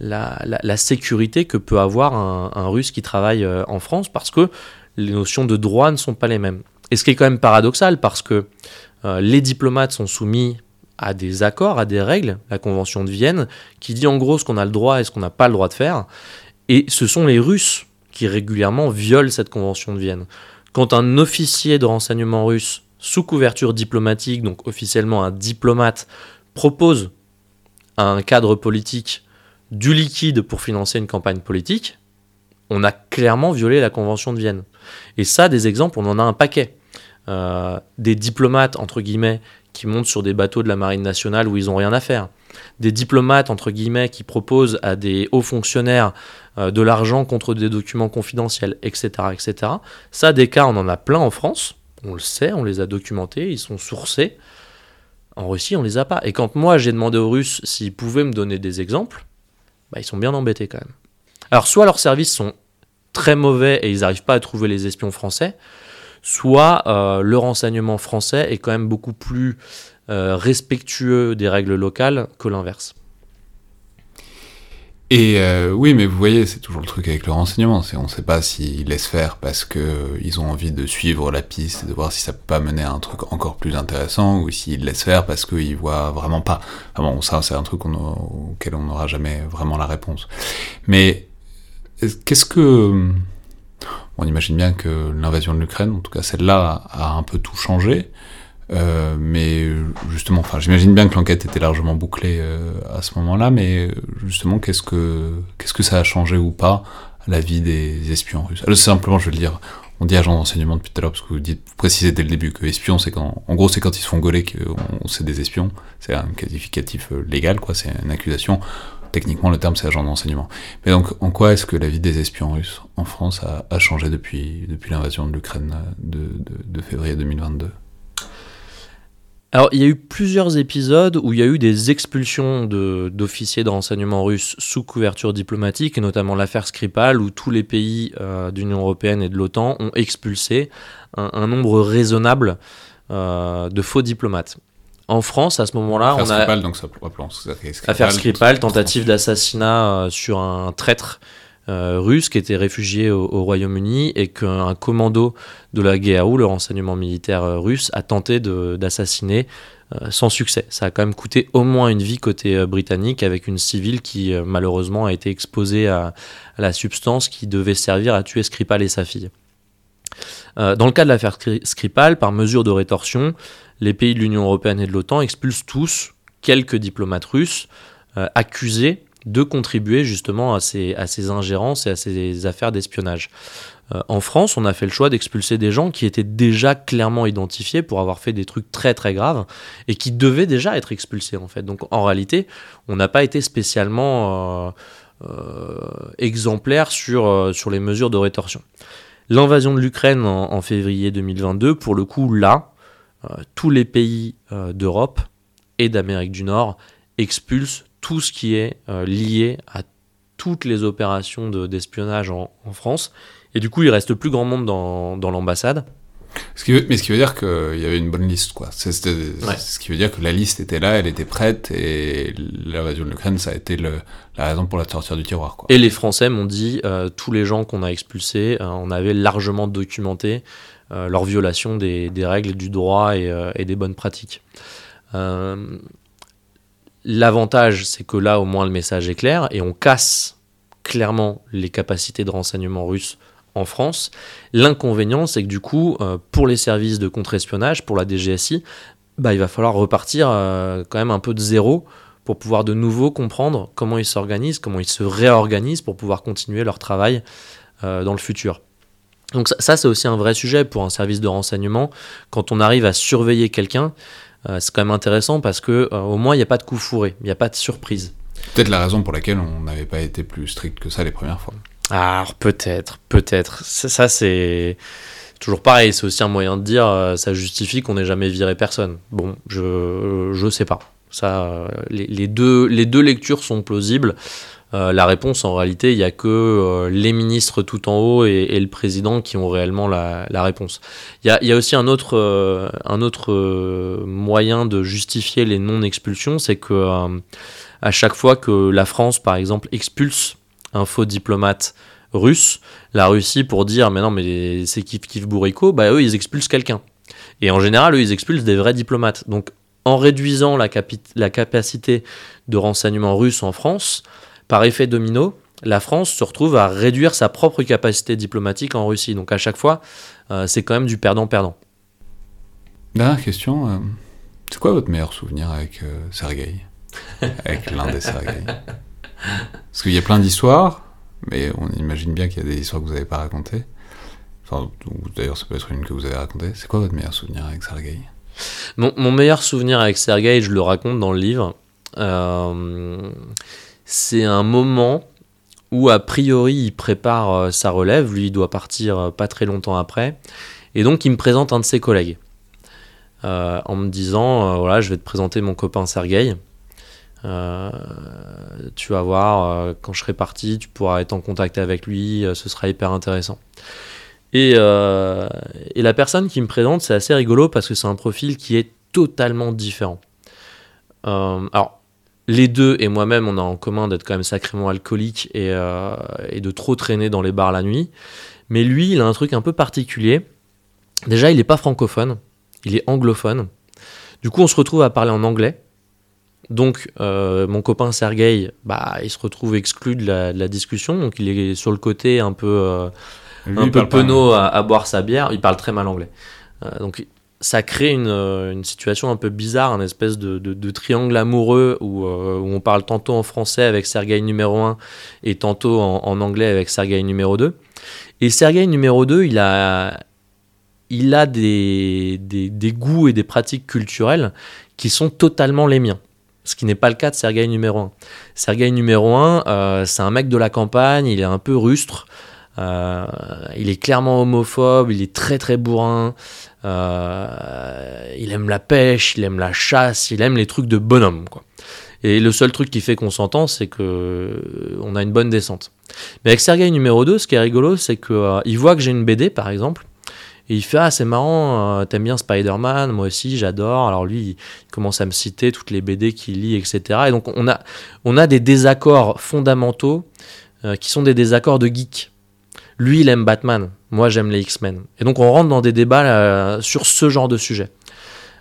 la, sécurité que peut avoir un, Russe qui travaille euh, en France parce que les notions de droit ne sont pas les mêmes. Et ce qui est quand même paradoxal parce que euh, les diplomates sont soumis à des accords, à des règles, la Convention de Vienne, qui dit en gros ce qu'on a le droit et ce qu'on n'a pas le droit de faire. Et ce sont les Russes qui régulièrement violent cette Convention de Vienne. Quand un officier de renseignement russe, sous couverture diplomatique, donc officiellement un diplomate, propose à un cadre politique du liquide pour financer une campagne politique, on a clairement violé la Convention de Vienne. Et ça, des exemples, on en a un paquet. Euh, des diplomates, entre guillemets, qui montent sur des bateaux de la Marine nationale où ils n'ont rien à faire. Des diplomates, entre guillemets, qui proposent à des hauts fonctionnaires euh, de l'argent contre des documents confidentiels, etc., etc. Ça, des cas, on en a plein en France. On le sait, on les a documentés, ils sont sourcés. En Russie, on les a pas. Et quand moi, j'ai demandé aux Russes s'ils pouvaient me donner des exemples, bah, ils sont bien embêtés quand même. Alors soit leurs services sont très mauvais et ils n'arrivent pas à trouver les espions français, soit euh, le renseignement français est quand même beaucoup plus euh, respectueux des règles locales que l'inverse. Et euh, oui, mais vous voyez, c'est toujours le truc avec le renseignement. On ne sait pas s'ils laissent faire parce que euh, ils ont envie de suivre la piste, de voir si ça peut pas mener à un truc encore plus intéressant, ou s'ils laissent faire parce qu'ils voient vraiment pas. Ah bon, ça c'est un truc auquel on n'aura jamais vraiment la réponse. Mais qu'est-ce que on imagine bien que l'invasion de l'Ukraine, en tout cas celle-là, a un peu tout changé. Euh, mais justement, enfin, j'imagine bien que l'enquête était largement bouclée euh, à ce moment-là, mais justement, qu'est-ce que qu'est-ce que ça a changé ou pas à la vie des espions russes? Alors, Simplement, je veux le dire, on dit agent d'enseignement depuis tout à l'heure parce que vous, dites, vous précisez dès le début que espion, c'est quand, gros, c'est quand ils se font gauler qu'on c'est des espions. C'est un qualificatif euh, légal, quoi. C'est une accusation. Techniquement, le terme c'est agent d'enseignement. Mais donc, en quoi est-ce que la vie des espions russes en France a, changé depuis, depuis l'invasion de l'Ukraine de, de février 2022 alors, il y a eu plusieurs épisodes où il y a eu des expulsions d'officiers de, renseignement russes sous couverture diplomatique, et notamment l'affaire Skripal, où tous les pays euh, d'Union européenne et de l'OTAN ont expulsé un, nombre raisonnable euh, de faux diplomates. En France, à ce moment-là, on a. Skripal, donc ça, Affaire Skripal, tentative d'assassinat euh, sur un traître russe qui était réfugié au, Royaume-Uni et qu'un commando de la GRU, le renseignement militaire euh, russe, a tenté d'assassiner euh, sans succès. Ça a quand même coûté au moins une vie côté britannique avec une civile qui malheureusement a été exposée à, la substance qui devait servir à tuer Skripal et sa fille. dans le cas de l'affaire Skripal, par mesure de rétorsion, les pays de l'Union européenne et de l'OTAN expulsent tous quelques diplomates russes accusés de contribuer justement à ces, ingérences et à ces affaires d'espionnage. Euh, en France, on a fait le choix d'expulser des gens qui étaient déjà clairement identifiés pour avoir fait des trucs très très graves et qui devaient déjà être expulsés en fait. Donc en réalité, on n'a pas été spécialement euh, euh, exemplaire sur, sur les mesures de rétorsion. L'invasion de l'Ukraine en, en, février 2022, pour le coup, là, tous les pays d'Europe et d'Amérique du Nord expulsent tout ce qui est euh, lié à toutes les opérations d'espionnage en, France. Et du coup, il reste plus grand monde dans, dans l'ambassade. mais ce qui veut dire qu'il y avait une bonne liste, quoi. C'est ce qui veut dire que la liste était là, elle était prête, et l'invasion de l'Ukraine, ça a été le, la raison pour la sortir du tiroir, quoi. Et les Français m'ont dit, euh, tous les gens qu'on a expulsés, euh, on avait largement documenté leur violation des, des, règles du droit et, et des bonnes pratiques. L'avantage, c'est que là, au moins, le message est clair et on casse clairement les capacités de renseignement russes en France. L'inconvénient, c'est que du coup, euh, pour les services de contre-espionnage, pour la DGSI, bah, il va falloir repartir euh, quand même un peu de zéro pour pouvoir de nouveau comprendre comment ils s'organisent, comment ils se réorganisent pour pouvoir continuer leur travail euh, dans le futur. Donc ça c'est aussi un vrai sujet pour un service de renseignement. Quand on arrive à surveiller quelqu'un, c'est quand même intéressant parce que euh, au moins il n'y a pas de coup fourré, il n'y a pas de surprise. Peut-être la raison pour laquelle on n'avait pas été plus strict que ça les premières fois. Alors peut-être, peut-être. Ça, c'est toujours pareil, c'est aussi un moyen de dire euh, ça justifie qu'on n'ait jamais viré personne. Bon, je je sais pas. Ça, les, deux, les deux lectures sont plausibles. Euh, la réponse, en réalité, il n'y a que euh, les ministres tout en haut et, le président qui ont réellement la, réponse. Il y a, aussi un autre, euh, un autre moyen de justifier les non-expulsions, c'est que à chaque fois que la France, par exemple, expulse un faux diplomate russe, la Russie, pour dire mais non, mais c'est kiff kiff bourrico, bah eux, ils expulsent quelqu'un. Et en général, eux, ils expulsent des vrais diplomates. Donc, en réduisant la, la capacité de renseignement russe en France, par effet domino, la France se retrouve à réduire sa propre capacité diplomatique en Russie. Donc à chaque fois, euh, c'est quand même du perdant-perdant. Dernière question, euh, c'est quoi votre meilleur souvenir avec euh, Sergueï? Avec l'un des Sergueï Parce qu'il y a plein d'histoires, mais on imagine bien qu'il y a des histoires que vous n'avez pas racontées. Enfin, d'ailleurs, ça peut être une que vous avez racontée. C'est quoi votre meilleur souvenir avec Sergueï? Mon, mon, meilleur souvenir avec Sergueï, je le raconte dans le livre c'est un moment où a priori il prépare euh, sa relève, lui il doit partir euh, pas très longtemps après, et donc il me présente un de ses collègues, euh, en me disant, voilà, je vais te présenter mon copain Sergueï, tu vas voir, quand je serai parti, tu pourras être en contact avec lui, ce sera hyper intéressant. Et, et la personne qui me présente, c'est assez rigolo parce que c'est un profil qui est totalement différent. alors, les deux et moi-même, on a en commun d'être quand même sacrément alcoolique euh, et, de trop traîner dans les bars la nuit. Mais lui, il a un truc un peu particulier. Déjà, il n'est pas francophone, il est anglophone. Du coup, on se retrouve à parler en anglais. Donc, euh, mon copain Sergei, bah, il se retrouve exclu de la, discussion. Donc, il est sur le côté un peu, euh, un peu penaud à, boire sa bière. Il parle très mal anglais. donc, ça crée une, une, situation un peu bizarre, un espèce de, triangle amoureux où, où, on parle tantôt en français avec Sergei numéro 1 et tantôt en, anglais avec Sergei numéro 2. Et Sergei numéro 2, il a, des, goûts et des pratiques culturelles qui sont totalement les miens ce qui n'est pas le cas de Sergei numéro 1. Sergei numéro 1, euh, c'est un mec de la campagne, il est un peu rustre, euh, il est clairement homophobe, il est très très bourrin, euh, il aime la pêche, il aime la chasse, il aime les trucs de bonhomme. Quoi. Et le seul truc qui fait qu'on s'entend, c'est que on a une bonne descente. Mais avec Sergei numéro 2, ce qui est rigolo, c'est qu'il voit que j'ai une BD, par exemple, et il fait Ah, c'est marrant, euh, t'aimes bien Spider-Man, moi aussi j'adore. Alors lui, il commence à me citer toutes les BD qu'il lit, etc. Et donc on a, on a des désaccords fondamentaux euh, qui sont des désaccords de geek. Lui, il aime Batman, moi j'aime les X-Men. Et donc on rentre dans des débats euh, sur ce genre de sujet.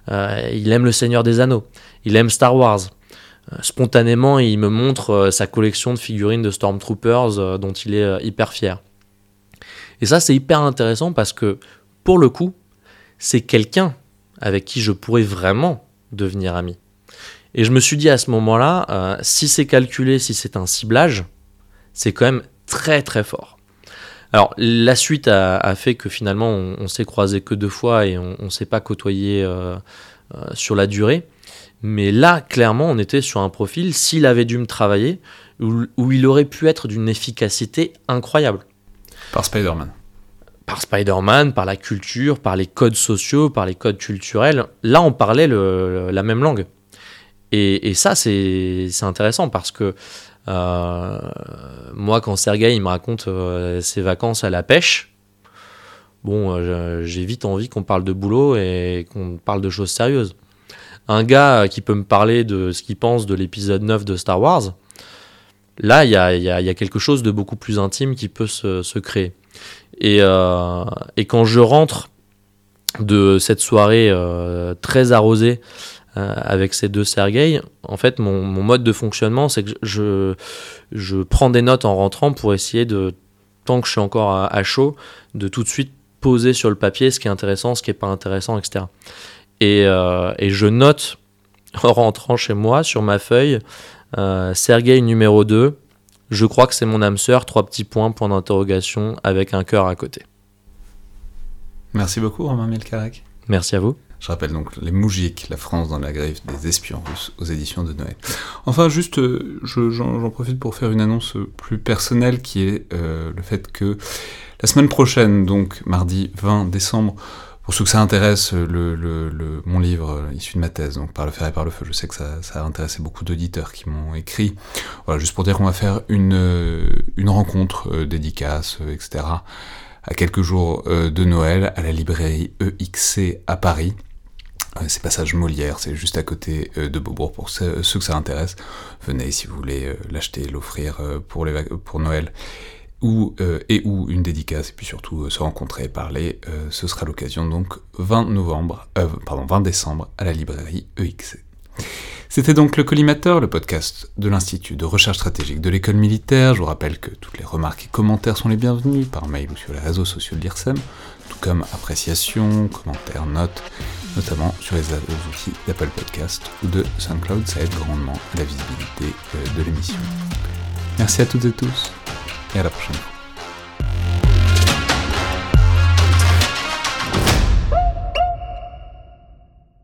il aime Le Seigneur des Anneaux, il aime Star Wars. Spontanément, il me montre sa collection de figurines de Stormtroopers dont il est hyper fier. Et ça, c'est hyper intéressant parce que pour le coup, c'est quelqu'un avec qui je pourrais vraiment devenir ami. Et je me suis dit à ce moment-là, euh, si c'est calculé, si c'est un ciblage, c'est quand même très très fort. Alors la suite a, fait que finalement on, s'est croisé que deux fois et on ne s'est pas côtoyé euh, euh, sur la durée. Mais là, clairement, on était sur un profil, s'il avait dû me travailler, où il aurait pu être d'une efficacité incroyable. Par Spider-Man par Spider-Man, par la culture, par les codes sociaux, par les codes culturels. Là, on parlait la même langue. Et, ça, c'est intéressant parce que moi, quand Sergei il me raconte euh, ses vacances à la pêche, bon, euh, j'ai vite envie qu'on parle de boulot et qu'on parle de choses sérieuses. Un gars qui peut me parler de ce qu'il pense de l'épisode 9 de Star Wars, là, il y a, quelque chose de beaucoup plus intime qui peut se créer. Euh, et, quand je rentre de cette soirée euh, très arrosée euh, avec ces deux Sergei, en fait, mon, mode de fonctionnement, c'est que je, je prends des notes en rentrant pour essayer de, tant que je suis encore à, chaud, de tout de suite poser sur le papier ce qui est intéressant, ce qui n'est pas intéressant, etc. Et, et, je note en rentrant chez moi sur ma feuille Sergei numéro 2, je crois que c'est mon âme sœur, trois petits points, point d'interrogation, avec un cœur à côté. Merci beaucoup, Romain Melkarek. Merci à vous. Je rappelle donc Les Moujiks, la France dans la grève des espions russes aux éditions de Noël. Enfin, juste, euh, j'en profite pour faire une annonce plus personnelle qui est euh, le fait que la semaine prochaine, donc mardi 20 décembre, pour ceux que ça intéresse, mon livre euh, issu de ma thèse, donc Par le fer et par le feu, je sais que ça, a intéressé beaucoup d'auditeurs qui m'ont écrit. Voilà, juste pour dire qu'on va faire une, une rencontre euh, dédicace, etc., à quelques jours de Noël, à la librairie EXC à Paris. C'est passage Molière, c'est juste à côté de Beaubourg pour ceux, que ça intéresse. Venez si vous voulez l'acheter, l'offrir pour, pour Noël ou, euh, et ou une dédicace, et puis surtout euh, se rencontrer, parler, euh, ce sera l'occasion donc 20 novembre, pardon, 20 décembre à la librairie EXC. C'était donc le Collimateur, le podcast de l'Institut de recherche stratégique de l'école militaire. Je vous rappelle que toutes les remarques et commentaires sont les bienvenus par mail ou sur les réseaux sociaux de l'IRSEM, tout comme appréciations, commentaires, notes, notamment sur les outils d'Apple Podcast ou de SoundCloud. Ça aide grandement à la visibilité de l'émission. Merci à toutes et tous et à la prochaine.